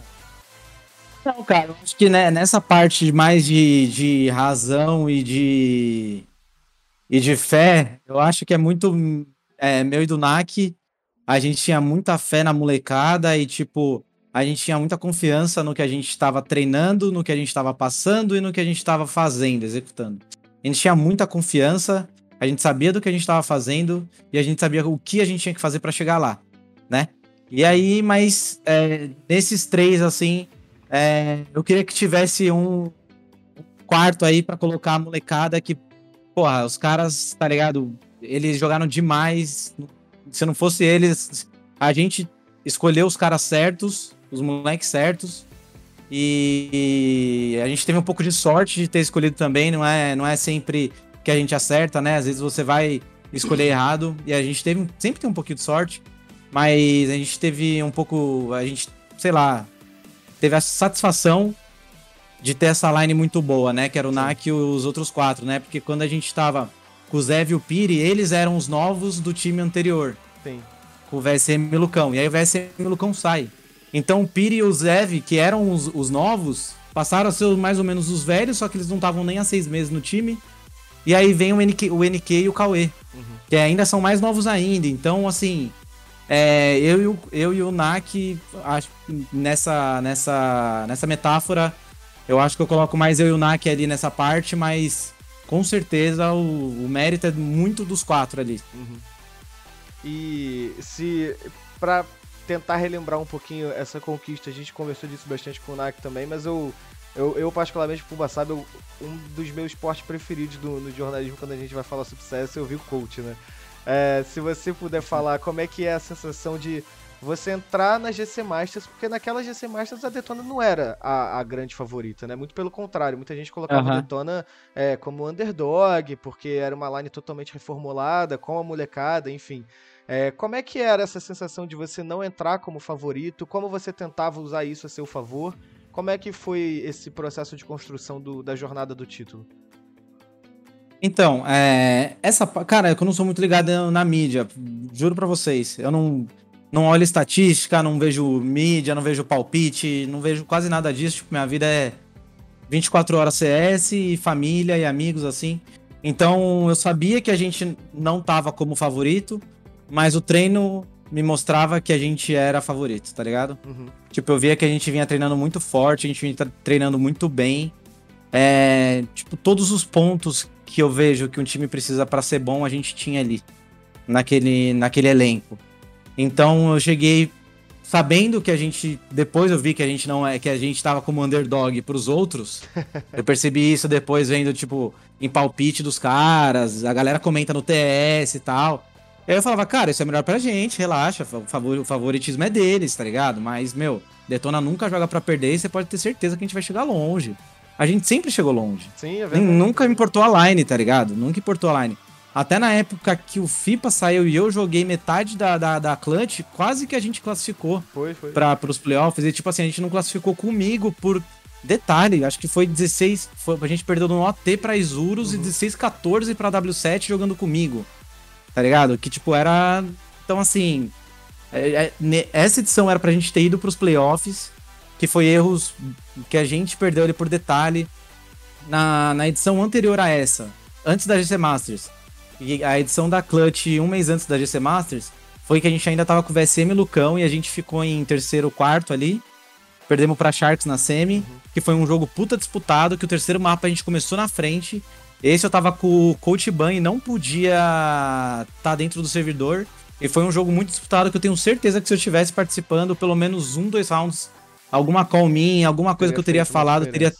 Não, cara, acho que né, nessa parte mais de, de razão e de, e de fé, eu acho que é muito é, meu e do NAC. A gente tinha muita fé na molecada e, tipo, a gente tinha muita confiança no que a gente estava treinando, no que a gente estava passando e no que a gente estava fazendo, executando. A gente tinha muita confiança, a gente sabia do que a gente estava fazendo e a gente sabia o que a gente tinha que fazer para chegar lá, né? E aí, mas é, desses três, assim, é, eu queria que tivesse um quarto aí pra colocar a molecada que, porra, os caras, tá ligado? Eles jogaram demais. Se não fosse eles, a gente escolheu os caras certos, os moleques certos. E a gente teve um pouco de sorte de ter escolhido também, não é, não é sempre que a gente acerta, né? Às vezes você vai escolher errado e a gente teve sempre tem um pouquinho de sorte, mas a gente teve um pouco, a gente, sei lá, teve a satisfação de ter essa line muito boa, né? Que era o NAC e os outros quatro, né? Porque quando a gente tava com o Zev e o Piri, eles eram os novos do time anterior, Sim. com o VSM e o Lucão. E aí o VSM e o Lucão sai. Então o Piri e o Zev, que eram os, os novos, passaram a ser mais ou menos os velhos, só que eles não estavam nem há seis meses no time. E aí vem o NK, o NK e o Cauê, que ainda são mais novos ainda. Então, assim, é, eu, e o, eu e o Nak, acho, nessa, nessa, nessa metáfora, eu acho que eu coloco mais eu e o Nak ali nessa parte, mas com certeza o, o mérito é muito dos quatro ali. E se pra tentar relembrar um pouquinho essa conquista, a gente conversou disso bastante com o Nak também, mas eu eu, eu particularmente, Pumba sabe, eu- um dos meus esportes preferidos do, no jornalismo quando a gente vai falar sobre CS, eu vi o coach, né? É, se você puder falar como é que é a sensação de você entrar na GC Masters, porque naquela GC Masters a Detona não era a, a grande favorita, né? Muito pelo contrário, muita gente colocava a Aham. Detona é, como underdog, porque era uma line totalmente reformulada, com a molecada, enfim. É, como é que era essa sensação de você não entrar como favorito? Como você tentava usar isso a seu favor? Como é que foi esse processo de construção do- da jornada do título? Então, é, essa. Cara, é eu não sou muito ligado na mídia, juro pra vocês. Eu não, não olho estatística, não vejo mídia, não vejo palpite, não vejo quase nada disso. Tipo, minha vida é 24 horas CS e família e amigos, assim. Então, eu sabia que a gente não tava como favorito, mas o treino me mostrava que a gente era favorito, tá ligado? Uhum. Tipo, eu via que a gente vinha treinando muito forte, a gente vinha treinando muito bem. É, tipo, todos os pontos que eu vejo que um time precisa pra ser bom, a gente tinha ali, naquele, naquele elenco. Então eu cheguei sabendo que a gente. Depois eu vi que a gente não é. que a gente tava como underdog pros outros. (laughs) eu percebi isso depois vendo, tipo, em palpite dos caras, a galera comenta no TS e tal. Aí eu falava, cara, isso é melhor pra gente, relaxa, o, favor, o favoritismo é deles, tá ligado? Mas, meu, Detona nunca joga pra perder e você pode ter certeza que a gente vai chegar longe. a gente sempre chegou longe. Sim, é verdade. Nunca importou a line, tá ligado? Nunca importou a line. Até na época que o FIPA saiu e eu joguei metade da, da, da clutch, quase que a gente classificou Foi, foi. para os playoffs. E tipo assim, a gente não classificou comigo por detalhe. Acho que foi 16. Foi, a gente perdeu no OT pra Isurus e 16-14 pra W7 jogando comigo. Tá ligado? Que tipo era. Então assim. é- é- essa edição era pra gente ter ido pros playoffs. Que foi erros que a gente perdeu ali por detalhe. Na, na edição anterior a essa, antes da GC Masters, e a edição da Clutch um mês antes da GC Masters, foi que a gente ainda tava com o VSM e Lucão e a gente ficou em terceiro, quarto ali. Perdemos pra Sharks na semi, que foi um jogo puta disputado, que o terceiro mapa a gente começou na frente. Esse eu tava com o Coach Ban e não podia estar dentro do servidor. E foi um jogo muito disputado que eu tenho certeza que se eu estivesse participando, pelo menos um, dois rounds, alguma call minha, alguma coisa que eu teria falado, teria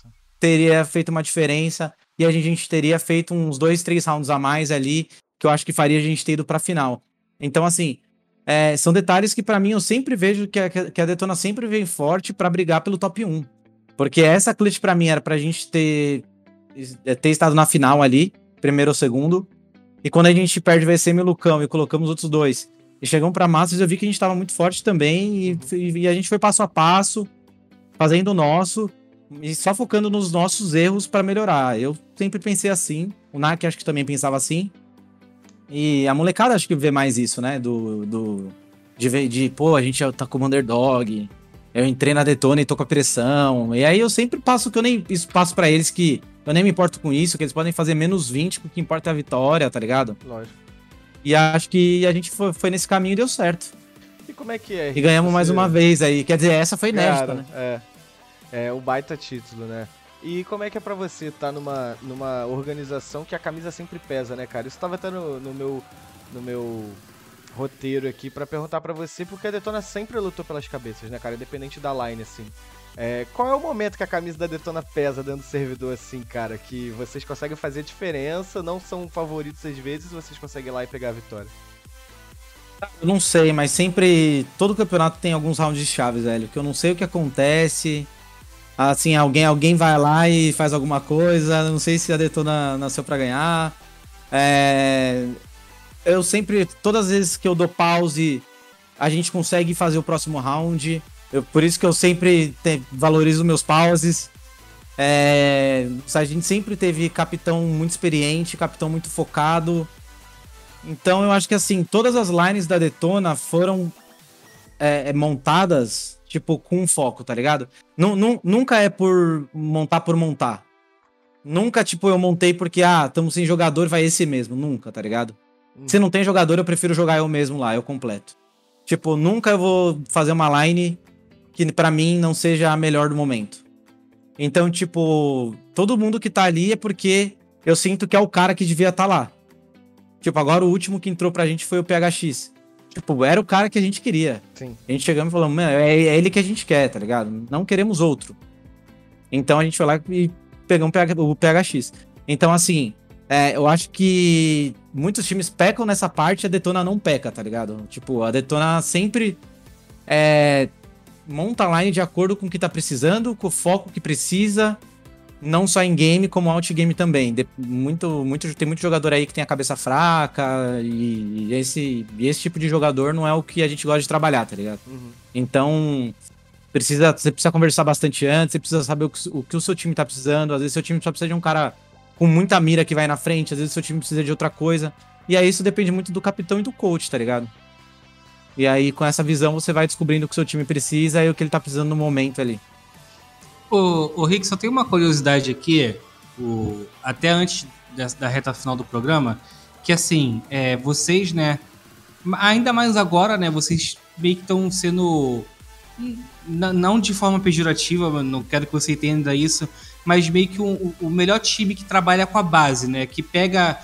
teria feito uma diferença e a gente, a gente teria feito uns dois, três rounds a mais ali, que eu acho que faria a gente ter ido pra final. Então, assim, é, são detalhes que pra mim eu sempre vejo que a, que a Detona sempre vem forte pra brigar pelo top 1. Porque essa clutch pra mim era pra gente ter, ter estado na final ali, primeiro ou segundo. E quando a gente perde VCM e Lucão e colocamos os outros dois e chegamos pra Masters, eu vi que a gente tava muito forte também e, e a gente foi passo a passo, fazendo o nosso e só focando nos nossos erros pra melhorar. Eu sempre pensei assim, o Nak acho que também pensava assim. E a molecada acho que vê mais isso, né? Do. do de, de pô, a gente tá como underdog. Eu entrei na Detona e tô com a pressão. E aí eu sempre passo que eu nem passo pra eles que eu nem me importo com isso, que eles podem fazer menos 20, que o que importa é a vitória, tá ligado? Lógico. E acho que a gente foi, foi nesse caminho e deu certo. E como é que é? E ganhamos mais Você- uma vez aí. Quer dizer, essa foi inédita, Cara, né? É. É o baita título, né? E como é que é pra você estar numa, numa organização que a camisa sempre pesa, né, cara? Isso tava até no, no meu no meu roteiro aqui pra perguntar pra você, porque a Detona sempre lutou pelas cabeças, né, cara? Independente da line, assim. É, qual é o momento que a camisa da Detona pesa dentro do servidor, assim, cara? Que vocês conseguem fazer diferença, não são favoritos às vezes, vocês conseguem ir lá e pegar a vitória. Eu não sei, mas sempre. Todo campeonato tem alguns rounds de chaves, velho. Que eu não sei o que acontece. Assim, alguém, alguém vai lá e faz alguma coisa. Não sei se a Detona nasceu pra ganhar. É, Eu sempre. Todas as vezes que eu dou pause, a gente consegue fazer o próximo round. Eu- por isso que eu sempre te- valorizo meus pauses. É, A gente sempre teve capitão muito experiente, capitão muito focado. Então eu acho que assim, todas as lines da Detona foram é, é, montadas, tipo, com foco, tá ligado? Nu- nunca é por montar por montar. Nunca, tipo, eu montei porque, ah, estamos sem jogador, vai esse mesmo. Nunca, tá ligado? Se não tem jogador, eu prefiro jogar eu mesmo lá, eu completo. Tipo, nunca eu vou fazer uma line que pra mim não seja a melhor do momento. Então, tipo, todo mundo que tá ali é porque eu sinto que é o cara que devia estar lá. Tipo, agora o último que entrou pra gente foi o PHX. Tipo, era o cara que a gente queria. Sim. A gente chegamos e falamos, mano, é, é ele que a gente quer, tá ligado? Não queremos outro. Então a gente foi lá e pegamos o PHX. Então, assim, é, eu acho que muitos times pecam nessa parte, a Detona não peca, tá ligado? Tipo, a Detona sempre é, monta a line de acordo com o que tá precisando, com o foco que precisa, não só em game, como out game também. De- muito, muito, tem muito jogador aí que tem a cabeça fraca, e, e esse, e esse tipo de jogador não é o que a gente gosta de trabalhar, tá ligado? Uhum. Então, precisa, você precisa conversar bastante antes, você precisa saber o que, o que o seu time tá precisando. Às vezes, seu time só precisa de um cara com muita mira que vai na frente, às vezes, seu time precisa de outra coisa. E aí, isso depende muito do capitão e do coach, tá ligado? E aí, com essa visão, você vai descobrindo o que o seu time precisa e o que ele tá precisando no momento ali. Ô, ô Rick, só tem uma curiosidade aqui, o, até antes da, da reta final do programa, que assim, é, vocês, né, ainda mais agora, né, vocês meio que estão sendo, não de forma pejorativa, não quero que você entenda isso, mas meio que o, o melhor time que trabalha com a base, né, que pega,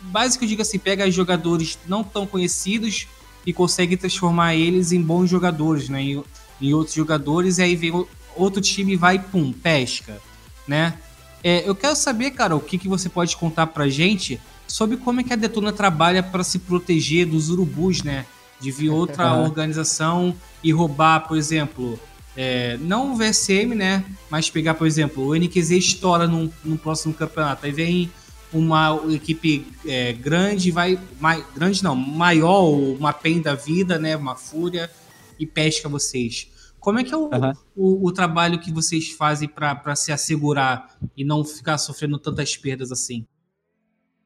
base que eu digo assim, pega jogadores não tão conhecidos e consegue transformar eles em bons jogadores, né, em, em outros jogadores, e aí vem outro time e vai, pum, pesca, né? É, eu quero saber, cara, o que, que você pode contar pra gente sobre como é que a Detona trabalha para se proteger dos urubus, né? De vir outra Aham. (laughs) organização e roubar, por exemplo, é, não o VSM, né? Mas pegar, por exemplo, o NQZ estoura num, num próximo campeonato. Aí vem uma equipe é, grande, vai. Mais, grande não, maior, uma PEN da vida, né? Uma fúria, e pesca vocês. Como é que é o, Aham. o, o trabalho que vocês fazem para se assegurar e não ficar sofrendo tantas perdas assim?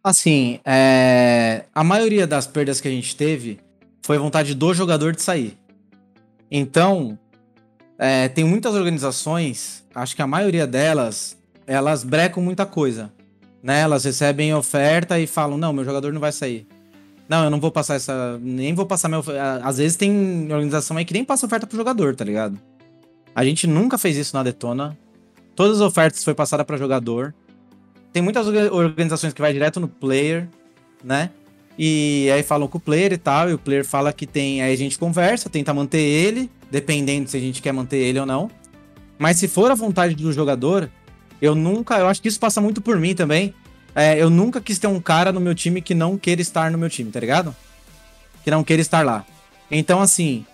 Assim, é, a maioria das perdas que a gente teve foi vontade do jogador de sair. Então, é, tem muitas organizações, acho que a maioria delas, elas brecam muita coisa. Né? Elas recebem oferta e falam: não, meu jogador não vai sair. Não, eu não vou passar essa. Nem vou passar minha oferta. Às vezes tem organização aí que nem passa oferta pro jogador, tá ligado? A gente nunca fez isso na Detona. Todas as ofertas foi passada para jogador. Tem muitas orga- organizações que vai direto no player, né? E aí falam com o player e tal, e o player fala que tem. Aí a gente conversa, tenta manter ele, dependendo se a gente quer manter ele ou não. Mas se for a vontade do jogador, eu nunca. Eu acho que isso passa muito por mim também. É, eu nunca quis ter um cara no meu time que não queira estar no meu time, tá ligado? Que não queira estar lá. Então, assim,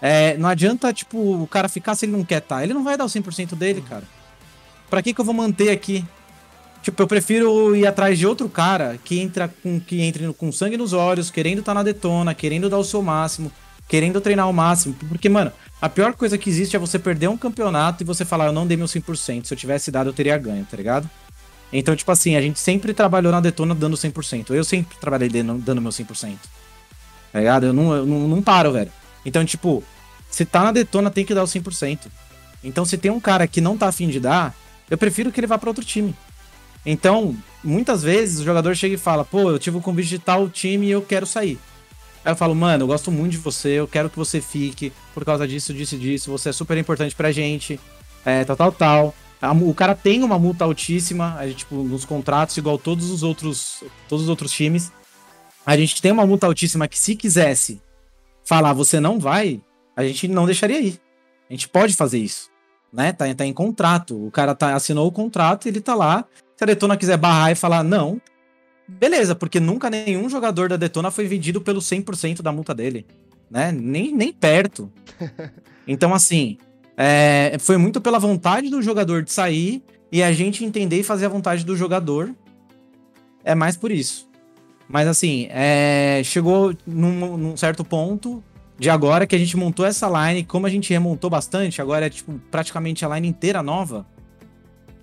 é, não adianta, tipo, o cara ficar se ele não quer estar. Ele não vai dar o 100% dele, cara. Pra que que eu vou manter aqui? Tipo, eu prefiro ir atrás de outro cara que entra com que entre com sangue nos olhos, querendo estar na detona, querendo dar o seu máximo, querendo treinar ao máximo. Porque, mano, a pior coisa que existe é você perder um campeonato e você falar, eu não dei meu 100%. Se eu tivesse dado, eu teria ganho, tá ligado? Então, tipo assim, a gente sempre trabalhou na detona dando 100%. Eu sempre trabalhei dando, meu 100%. Tá ligado? Eu não, eu não, não paro, velho. Então, tipo, se tá na detona, tem que dar o 100%. Então, se tem um cara que não tá afim de dar, eu prefiro que ele vá pra outro time. Então, muitas vezes o jogador chega e fala: pô, eu tive o convite de tal time e eu quero sair. Aí eu falo, mano, eu gosto muito de você, eu quero que você fique por causa disso, disso e disso, você é super importante pra gente, é, tal, tal, tal. O cara tem uma multa altíssima, a gente, tipo, nos contratos, igual todos os outros, todos os outros times. A gente tem uma multa altíssima que, se quisesse falar você não vai, a gente não deixaria ir. A gente pode fazer isso. Né? Tá, tá em contrato. O cara tá, assinou o contrato, ele tá lá. Se a Detona quiser barrar e falar não, beleza, porque nunca nenhum jogador da Detona foi vendido pelo 100% da multa dele. Né? Nem, nem perto. (laughs) Então, assim, é, foi muito pela vontade do jogador de sair e a gente entender e fazer a vontade do jogador. É mais por isso. Mas assim, é, chegou num, num certo ponto de agora que a gente montou essa line, como a gente remontou bastante, agora é tipo praticamente a line inteira nova,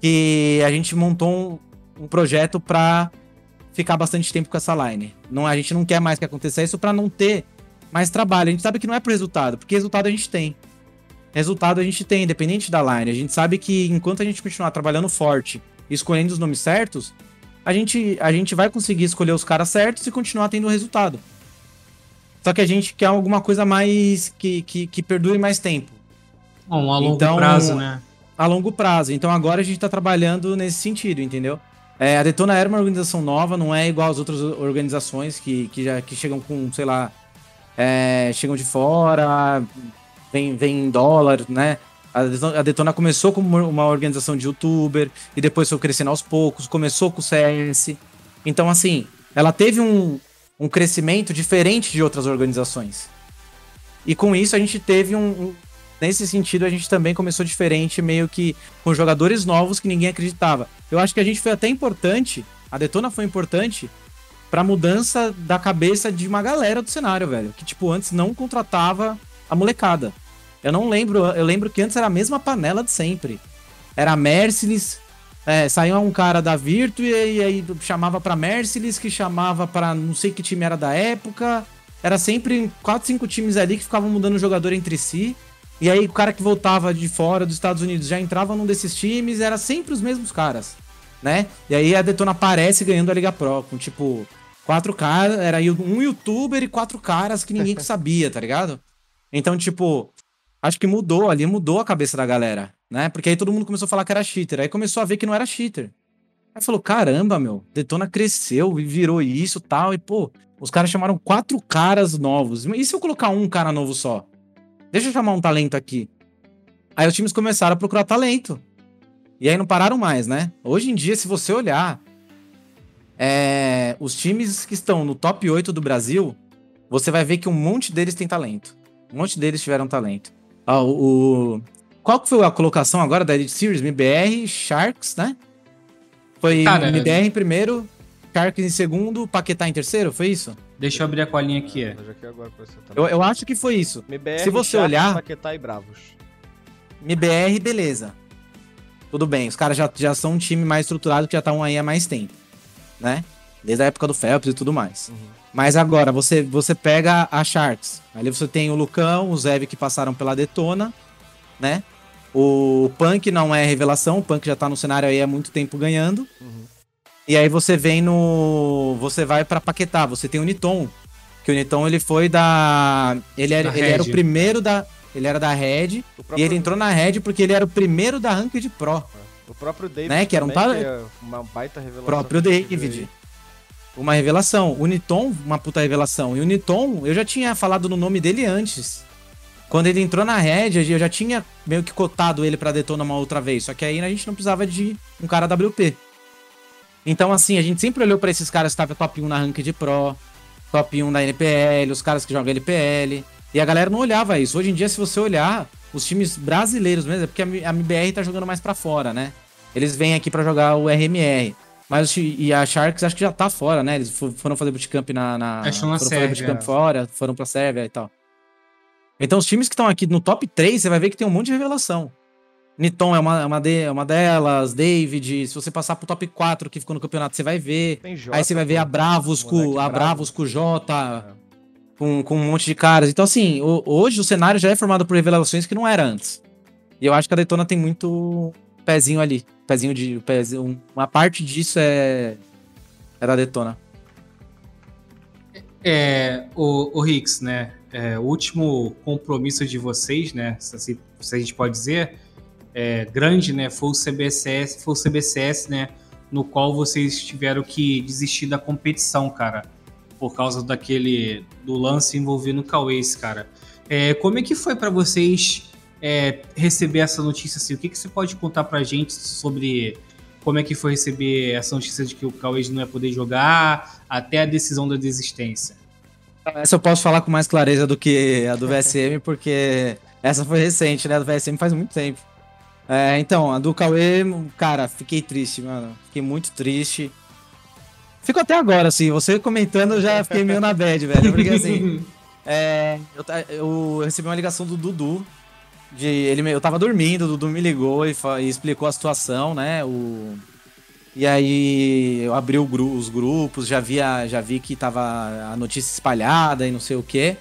que a gente montou um, um projeto pra ficar bastante tempo com essa line. Não, a gente não quer mais que aconteça isso pra não ter mais trabalho. A gente sabe que não é pro resultado, porque resultado a gente tem. Resultado a gente tem, independente da line. A gente sabe que enquanto a gente continuar trabalhando forte e escolhendo os nomes certos, a gente, a gente vai conseguir escolher os caras certos e continuar tendo resultado. Só que a gente quer alguma coisa mais que, que, que perdure mais tempo, Bom, a longo Então, prazo, né? A longo prazo. Então agora a gente tá trabalhando nesse sentido, entendeu? É, a Detona era uma organização nova, não é igual às outras organizações que, que, já, que chegam com, sei lá, é, chegam de fora, vem, vem em dólar, né? A Detona, a Detona começou como uma organização de youtuber e depois foi crescendo aos poucos, começou com o CS. Então, assim, ela teve um, um crescimento diferente de outras organizações. E com isso a gente teve um. Nesse sentido, a gente também começou diferente, meio que com jogadores novos que ninguém acreditava. Eu acho que a gente foi até importante, a Detona foi importante pra mudança da cabeça de uma galera do cenário, velho. Que, tipo, antes não contratava a molecada. Eu não lembro, eu lembro que antes era a mesma panela de sempre. Era a Merciless, é, saía um cara da Virtu e, aí- chamava pra Merciless, que chamava pra não sei que time era da época. Era sempre quatro, cinco times ali que ficavam mudando o jogador entre si. E aí o cara que voltava de fora dos Estados Unidos já entrava num desses times, era sempre os mesmos caras, né? E aí a Detona aparece ganhando a Liga Pro, com tipo, quatro caras, era um youtuber e quatro caras que ninguém (laughs) sabia, tá ligado? Então, tipo, acho que mudou ali, mudou a cabeça da galera, né? Porque aí todo mundo começou a falar que era cheater, aí começou a ver que não era cheater. Aí falou, caramba, meu, Detona cresceu e virou isso tal, e pô, os caras chamaram quatro caras novos. E se eu colocar um cara novo só? Deixa eu chamar um talento aqui. Aí os times começaram a procurar talento. E aí não pararam mais, né? Hoje em dia, se você olhar, é, os times que estão no top 8 do Brasil, você vai ver que um monte deles tem talento. Um monte deles tiveram talento. Ah, o, o- qual que foi a colocação agora da Elite Series? MBR, Sharks, né? Foi Cara, MBR em primeiro, Sharks em segundo, Paquetá em terceiro, foi isso? Deixa eu abrir a colinha aqui. é. Eu. Eu, eu acho que foi isso. MBR, se você Sharks, olhar- Paquetá e Bravos. MBR, beleza. Tudo bem, os caras já, já são um time mais estruturado que já estão aí há mais tempo, né? Desde a época do Phelps e tudo mais. Uhum. Mas agora, você, você pega a Sharks. Ali você tem o Lucão, o Zev que passaram pela Detona, né? O Punk não é revelação, o Punk já tá no cenário aí há muito tempo ganhando. Uhum. E aí você vem no. Você vai pra Paquetá, você tem o Niton. Que o Niton ele foi da. Ele era, Da ele era o primeiro da. Ele era da Red. O E próprio, ele entrou na Red porque ele era o primeiro da Ranked Pro. o próprio David, né, que era um que é uma baita revelação. próprio David. Uma revelação. O Niton, uma puta revelação. E o Niton, eu já tinha falado no nome dele antes. Quando ele entrou na Red, eu já tinha meio que cotado ele pra Detona uma outra vez. Só que aí a gente não precisava de um cara WP. Então, assim, a gente sempre olhou pra esses caras que estavam top 1 na Ranked Pro, top 1 da NPL, os caras que jogam LPL. E a galera não olhava isso. Hoje em dia, se você olhar, os times brasileiros mesmo, é porque a MBR tá jogando mais pra fora, né? Eles vêm aqui pra jogar o RMR. Mas e a Sharks acho que já tá fora, né? Eles fo- foram fazer bootcamp na. na Acho na foram fazer bootcamp é. fora, foram pra Sérvia e tal. Então, os times que estão aqui no top 3, você vai ver que tem um monte de revelação. Niton é uma, é uma, de- é uma delas, David. Se você passar pro top 4 que ficou no campeonato, você vai ver. Jota, Aí você vai ver a Bravos com a bravo. Bravos com o Jota, É. com, com um monte de caras. Então, assim, o- hoje o cenário já é formado por revelações que não era antes. E eu acho que a Daytona tem muito pezinho ali. Pezinho de. Pezinho, uma parte disso é. É da Daytona. É, o, o Hicks, né? é, o último compromisso de vocês, né? Se, assim- se a gente pode dizer, é, grande, né? Foi o CBCS, foi o CBCS, né? No qual vocês tiveram que desistir da competição, cara, por causa daquele do lance envolvendo o Cauês, cara. É, como é que foi pra vocês é, receber essa notícia assim? O que, que você pode contar pra gente sobre como é que foi receber essa notícia de que o Cauês não ia poder jogar até a decisão da desistência? Essa eu posso falar com mais clareza do que a do VSM, porque essa foi recente, né? A do VSM faz muito tempo. É, então, a do Cauê, cara, fiquei triste, mano. Fiquei muito triste. Fico até agora, assim, você comentando, eu já fiquei meio na bad, velho. Porque assim, (laughs) é, eu, eu recebi uma ligação do Dudu. De, ele, eu tava dormindo, o Dudu me ligou e, e explicou a situação, né? O, e aí eu abri gru- os grupos, já vi, a- já vi que tava a notícia espalhada e não sei o quê.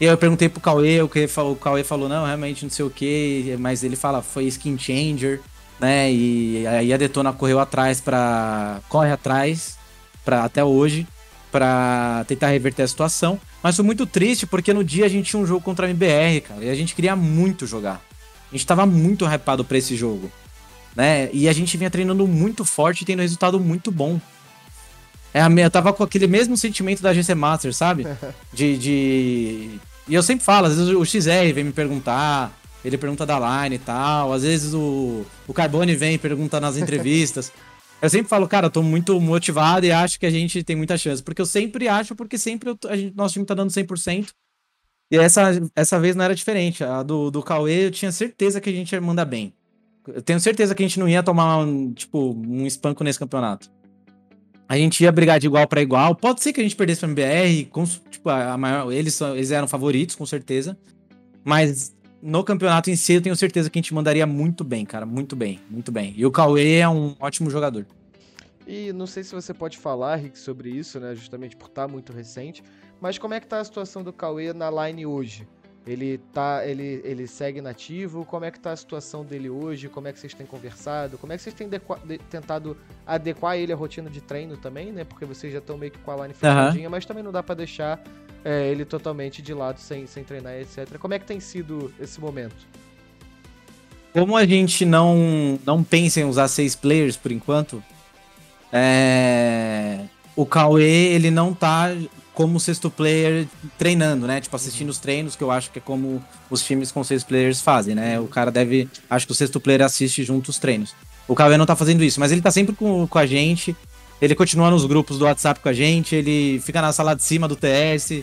E eu perguntei pro Cauê, o, falou, o Cauê falou, não, realmente não sei o quê, mas ele fala, foi skin changer, né? E aí a Detona correu atrás pra. corre atrás pra, até hoje pra tentar reverter a situação. Mas foi muito triste porque no dia a gente tinha um jogo contra a MBR, cara, e a gente queria muito jogar. A gente tava muito hypado pra esse jogo né? E a gente vinha treinando muito forte e tendo resultado muito bom. É, a minha- eu tava com aquele mesmo sentimento da GC Master, sabe? (laughs) De, de. E eu sempre falo, às vezes o XR vem me perguntar, ele pergunta da line e tal, às vezes o, o Carbone vem e pergunta nas entrevistas. (laughs) eu sempre falo, cara, eu tô muito motivado e acho que a gente tem muita chance. Porque eu sempre acho, porque sempre eu a gente, nosso time tá dando 100%. E essa, essa vez não era diferente. A do, do Cauê eu tinha certeza que a gente ia mandar bem. Eu tenho certeza que a gente não ia tomar um, tipo, um espanco nesse campeonato. A gente ia brigar de igual pra igual. Pode ser que a gente perdesse pra MBR, com, tipo, a maior, eles, eles eram favoritos, com certeza. Mas no campeonato em si, eu tenho certeza que a gente mandaria muito bem, cara. Muito bem, muito bem. E o Cauê é um ótimo jogador. E não sei se você pode falar, Rick, sobre isso, né? Justamente por estar muito recente. Mas como é que tá a situação do Cauê na line hoje? Ele tá. Ele, ele segue nativo? Como é que tá a situação dele hoje? Como é que vocês têm conversado? Como é que vocês têm de- tentado adequar ele à rotina de treino também, né? Porque vocês já estão meio que com a line fechadinha, mas também não dá pra deixar é, ele totalmente de lado sem, sem treinar, etc. Como é que tem sido esse momento? Como a gente não, não pensa em usar seis players por enquanto, é, o Cauê ele não tá como sexto player treinando, né? Tipo, assistindo os treinos, que eu acho que é como os times com seis players fazem, né? O cara deve. Acho que o sexto player assiste junto os treinos. O Cauê não tá fazendo isso, mas ele tá sempre com, com a gente. Ele continua nos grupos do WhatsApp com a gente, ele fica na sala de cima do TS.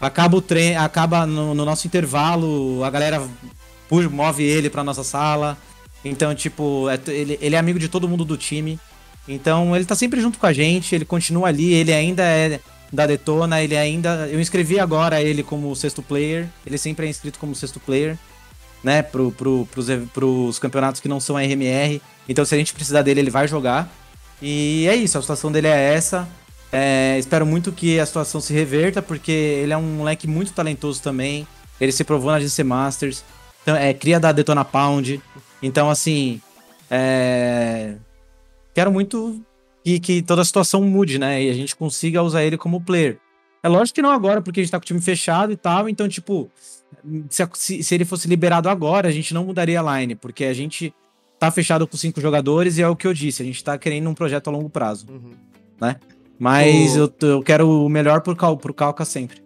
Acaba o treino, acaba no, no nosso intervalo, a galera move ele pra nossa sala. Então, tipo, é- ele, ele é amigo de todo mundo do time. Então, ele tá sempre junto com a gente, ele continua ali, ele ainda é da Detona, ele ainda. Eu inscrevi agora ele como sexto player, ele sempre é inscrito como sexto player, né, pro, pro, pros, pros campeonatos que não são RMR. Então, se a gente precisar dele, ele vai jogar. E é isso, a situação dele é essa. É, espero muito que a situação se reverta, porque ele é um moleque muito talentoso também. Ele se provou na GC Masters. Então, é cria da Detona Pound. Então, assim. é, Quero muito que, que toda a situação mude, né? E a gente consiga usar ele como player. É lógico que não agora, porque a gente tá com o time fechado e tal. Então, tipo, se, se- ele fosse liberado agora, a gente não mudaria a line, porque a gente tá fechado com cinco jogadores e é o que eu disse. A gente tá querendo um projeto a longo prazo. Uhum. Mas O- eu, eu quero o melhor pro, Cal, pro Calca sempre.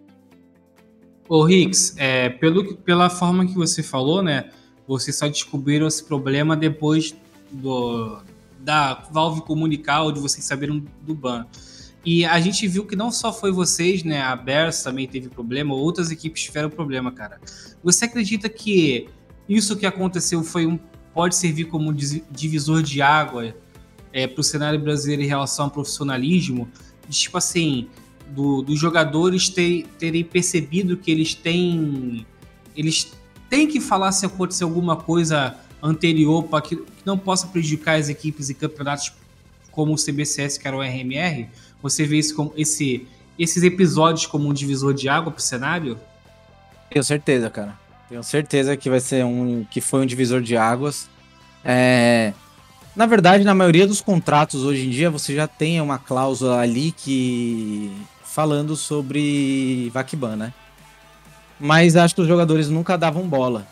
Ô, Rix, é, pelo, pela forma que você falou, né? Vocês só descobriram esse problema depois do, da Valve comunicar ou de vocês saberem do ban. E a gente viu que não só foi vocês, né? A Bears também teve problema, outras equipes tiveram problema, cara. Você acredita que isso que aconteceu foi um, pode servir como um divisor de água é, para o cenário brasileiro em relação ao profissionalismo? Tipo assim, do- dos jogadores ter- terem percebido que eles têm. Eles têm que falar se acontecer alguma coisa anterior para que não possa prejudicar as equipes e campeonatos como o CBCS, que era o RMR. Você vê isso como esse, esses episódios como um divisor de água para o cenário? Tenho certeza, cara. Tenho certeza que vai ser um. que foi um divisor de águas. É, Na verdade, na maioria dos contratos hoje em dia, você já tem uma cláusula ali que. falando sobre Vakban, né? Mas acho que os jogadores nunca davam bola.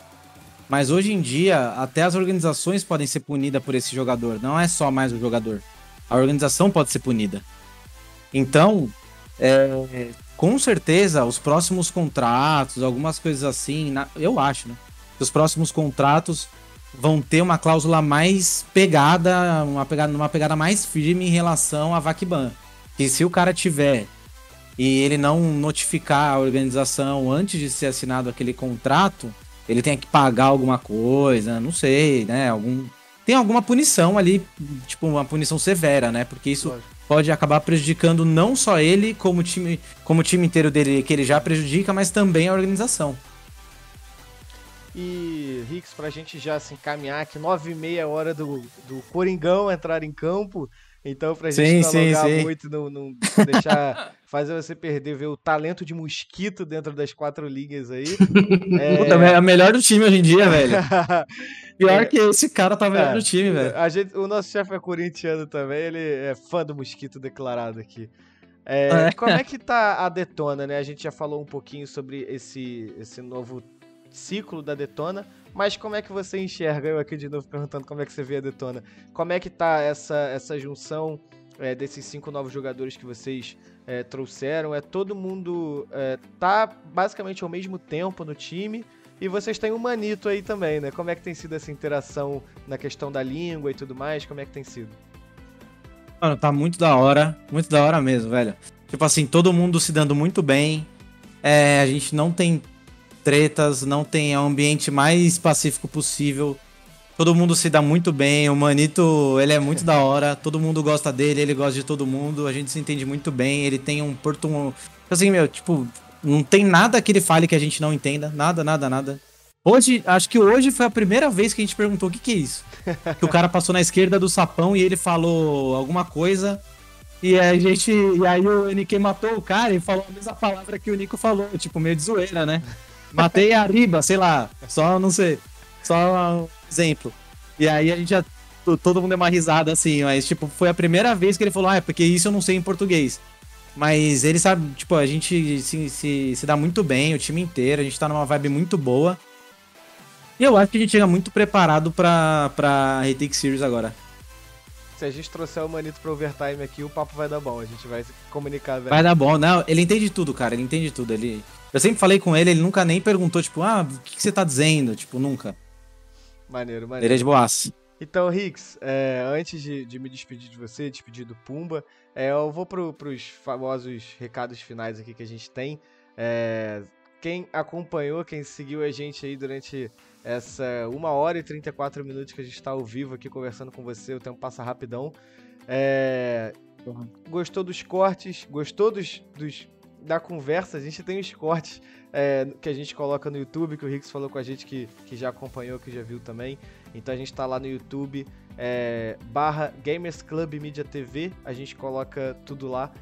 Mas hoje em dia, até as organizações podem ser punidas por esse jogador. Não é só mais o jogador. A organização pode ser punida. Então, é, com certeza, os próximos contratos, algumas coisas assim, na- eu acho, né? Que os próximos contratos vão ter uma cláusula mais pegada, uma pegada, uma pegada mais firme em relação a VACBAN. Que se o cara tiver e ele não notificar a organização antes de ser assinado aquele contrato, ele tem que pagar alguma coisa, não sei, né? Algum tem alguma punição ali, tipo uma punição severa, né? Porque isso Lógico. pode acabar prejudicando não só ele, como o time, como o time inteiro dele, que ele já prejudica, mas também a organização. E, Rix, pra gente já se encaminhar aqui, nove e meia hora do, do Coringão entrar em campo. Então, pra gente Sim, não alongar muito, não, não (laughs) deixar fazer você perder, ver o talento de mosquito dentro das quatro linhas aí. (laughs) É, Puta, é o melhor do time hoje em dia, velho. (laughs) Pior É. que esse cara tá melhor É. do time, velho. A gente, o nosso chefe é corintiano também, ele é fã do mosquito declarado aqui. É, É. Como é que tá a Detona, né? A gente já falou um pouquinho sobre esse, esse novo ciclo da Detona, mas como é que você enxerga, eu aqui de novo perguntando como é que você vê a Detona, como é que tá essa, essa junção é, desses cinco novos jogadores que vocês é, trouxeram? É todo mundo é, tá basicamente ao mesmo tempo no time, e vocês têm o Manito aí também, né? Como é que tem sido essa interação na questão da língua e tudo mais? Como é que tem sido? Mano, tá muito da hora. Muito da hora mesmo, velho. Tipo assim, todo mundo se dando muito bem. É, a gente não tem tretas, não tem é um ambiente mais pacífico possível. Todo mundo se dá muito bem. O Manito, ele é muito da hora. Todo mundo gosta dele, ele gosta de todo mundo. A gente se entende muito bem. Ele tem um porto. Assim, meu, tipo, não tem nada que ele fale que a gente não entenda. Nada, nada, nada. Hoje, acho que hoje foi a primeira vez que a gente perguntou o que, que é isso. (laughs) Que o cara passou na esquerda do sapão e ele falou alguma coisa. E a gente. E aí o NK matou o cara e falou a mesma palavra que o Nico falou, tipo, meio de zoeira, né? Matei a riba, sei lá. Só, não sei. Só um exemplo. E aí a gente já. to- Todo mundo deu uma risada assim, mas, tipo, foi a primeira vez que ele falou, ah, é porque isso eu não sei em português. Mas ele sabe, tipo, a gente se, se, se dá muito bem, o time inteiro, a gente tá numa vibe muito boa. E eu acho que a gente chega muito preparado pra, pra Retake Series agora. Se a gente trouxer o Manito pro overtime aqui, o papo vai dar bom. A gente vai se comunicar, velho. Vai dar bom. Não, ele entende tudo, cara. Ele entende tudo. Ele... Eu sempre falei com ele, ele nunca nem perguntou, tipo, ah, o que, que você tá dizendo? Tipo, nunca. Maneiro, Ele maneiro. é de boaça. Então, Rix, é, antes de, de me despedir de você, despedir do Pumba, é, eu vou pro, pros famosos recados finais aqui que a gente tem. É, quem acompanhou, quem seguiu a gente aí durante essa 1 hora e 34 minutos que a gente está ao vivo aqui conversando com você. O tempo passa rapidão. É... Gostou dos cortes? Gostou dos, dos, da conversa? A gente tem os cortes é, que a gente coloca no YouTube, que o Rix falou com a gente que, que já acompanhou, que já viu também. Então a gente está lá no YouTube, é, barra Gamers Club Media TV, a gente coloca tudo lá.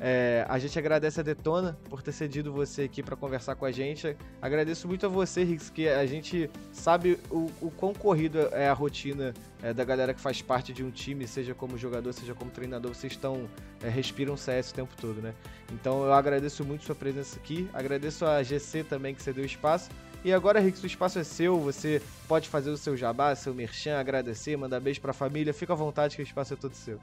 É, a gente agradece a Detona por ter cedido você aqui para conversar com a gente. Agradeço muito a você, Rix, que a gente sabe o, o quão corrido é a rotina é, da galera que faz parte de um time, seja como jogador, seja como treinador. Vocês estão é, respiram CS o tempo todo, né? Então eu agradeço muito sua presença aqui. Agradeço a GC também que você deu espaço. E agora, Rix, o espaço é seu. Você pode fazer o seu jabá, seu merchan, agradecer, mandar beijo para a família. Fica à vontade que o espaço é todo seu.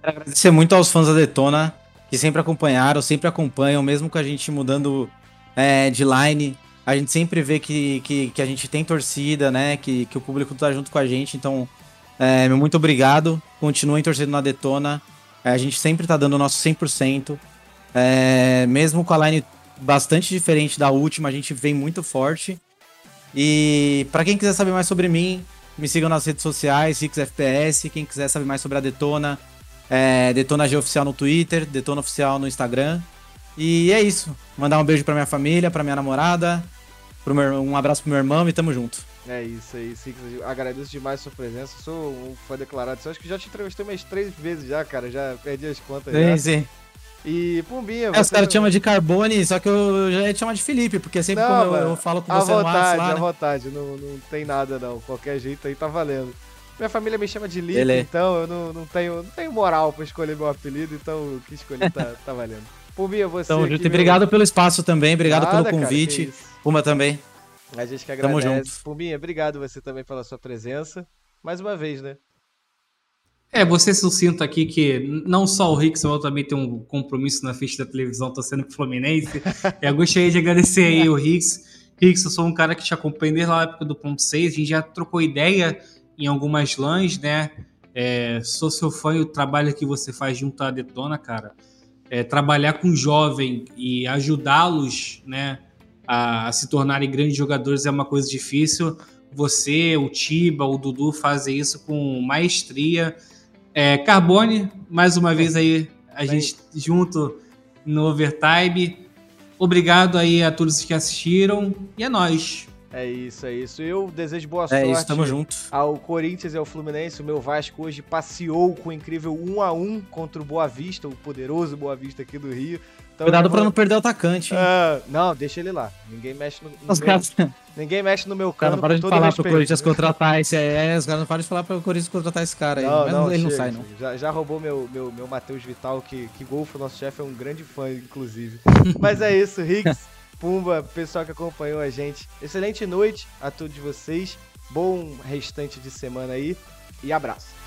Quero agradecer muito aos fãs da Detona, que sempre acompanharam, sempre acompanham, mesmo com a gente mudando é, de line. A gente sempre vê que, que, que, a gente tem torcida, né? Que, que o público tá junto com a gente. Então, é, muito obrigado. Continuem torcendo na Detona. É, a gente sempre tá dando o nosso 100%. É, mesmo com a line bastante diferente da última, a gente vem muito forte. E para quem quiser saber mais sobre mim, me sigam nas redes sociais, RixFPS. Quem quiser saber mais sobre a Detona, é, Detona G Oficial no Twitter, Detona Oficial no Instagram. E é isso. Mandar um beijo pra minha família, pra minha namorada, pro meu, um abraço pro meu irmão e tamo junto. É isso aí, Six. Agradeço demais a sua presença. Sou um fã declarado. Eu acho que já te entrevistei umas três vezes já, cara. Já perdi as contas. Sim, já. sim. E, Pumbinha, é, os caras chamam de Carbone, só que eu já ia te chamar de Felipe, porque sempre não, eu, eu, falo com você vontade, no WhatsApp À né? vontade, não, não tem nada não. Qualquer jeito aí tá valendo. Minha família me chama de Lipe, então eu não, não, tenho, não tenho moral pra escolher meu apelido, então o que escolhi tá, tá valendo. Pumbinha, você. Então, aqui, obrigado meu... pelo espaço também, obrigado Nada, pelo convite. Cara, Puma também. A gente que agradece. Tamo junto. Pumbinha, obrigado você também pela sua presença. Mais uma vez, né? É, você sucinto aqui que não só o Rickson, também tem um compromisso na frente da televisão torcendo pro Fluminense. (laughs) eu gostaria de agradecer aí o Ricks. Ricks, eu sou um cara que te acompanha desde a época do ponto 6, a gente já trocou ideia em algumas lãs, né? É, sou seu fã e o trabalho que você faz junto à Detona, cara. É, trabalhar com jovem e ajudá-los, né, a, a, se tornarem grandes jogadores é uma coisa difícil. Você, o Tiba, o Dudu fazem isso com maestria. É, Carbone, mais uma vez aí, a Bem. gente junto no Overtime. Obrigado aí a todos que assistiram e é nóis. É isso, é isso. Eu desejo boa é sorte. É isso, tamo junto. Ao Corinthians e ao Fluminense. O meu Vasco hoje passeou com o incrível 1 a 1 contra o Boa Vista, o poderoso Boa Vista aqui do Rio. Então, Cuidado pra não perder o atacante. Uh, não, deixa ele lá. Ninguém mexe no, no meu, Ninguém mexe no meu cara. Não para de falar respeito. pro Corinthians contratar esse aí. Os caras não param de falar pro Corinthians contratar esse cara aí. Não, não, ele chega, não sai, não. Já, já roubou meu, meu, meu Matheus Vital, que, que Golfo, nosso chefe, é um grande fã, inclusive. (laughs) Mas é isso, Riggs. Pumba, pessoal que acompanhou a gente. Excelente noite a todos vocês. Bom restante de semana aí e abraço.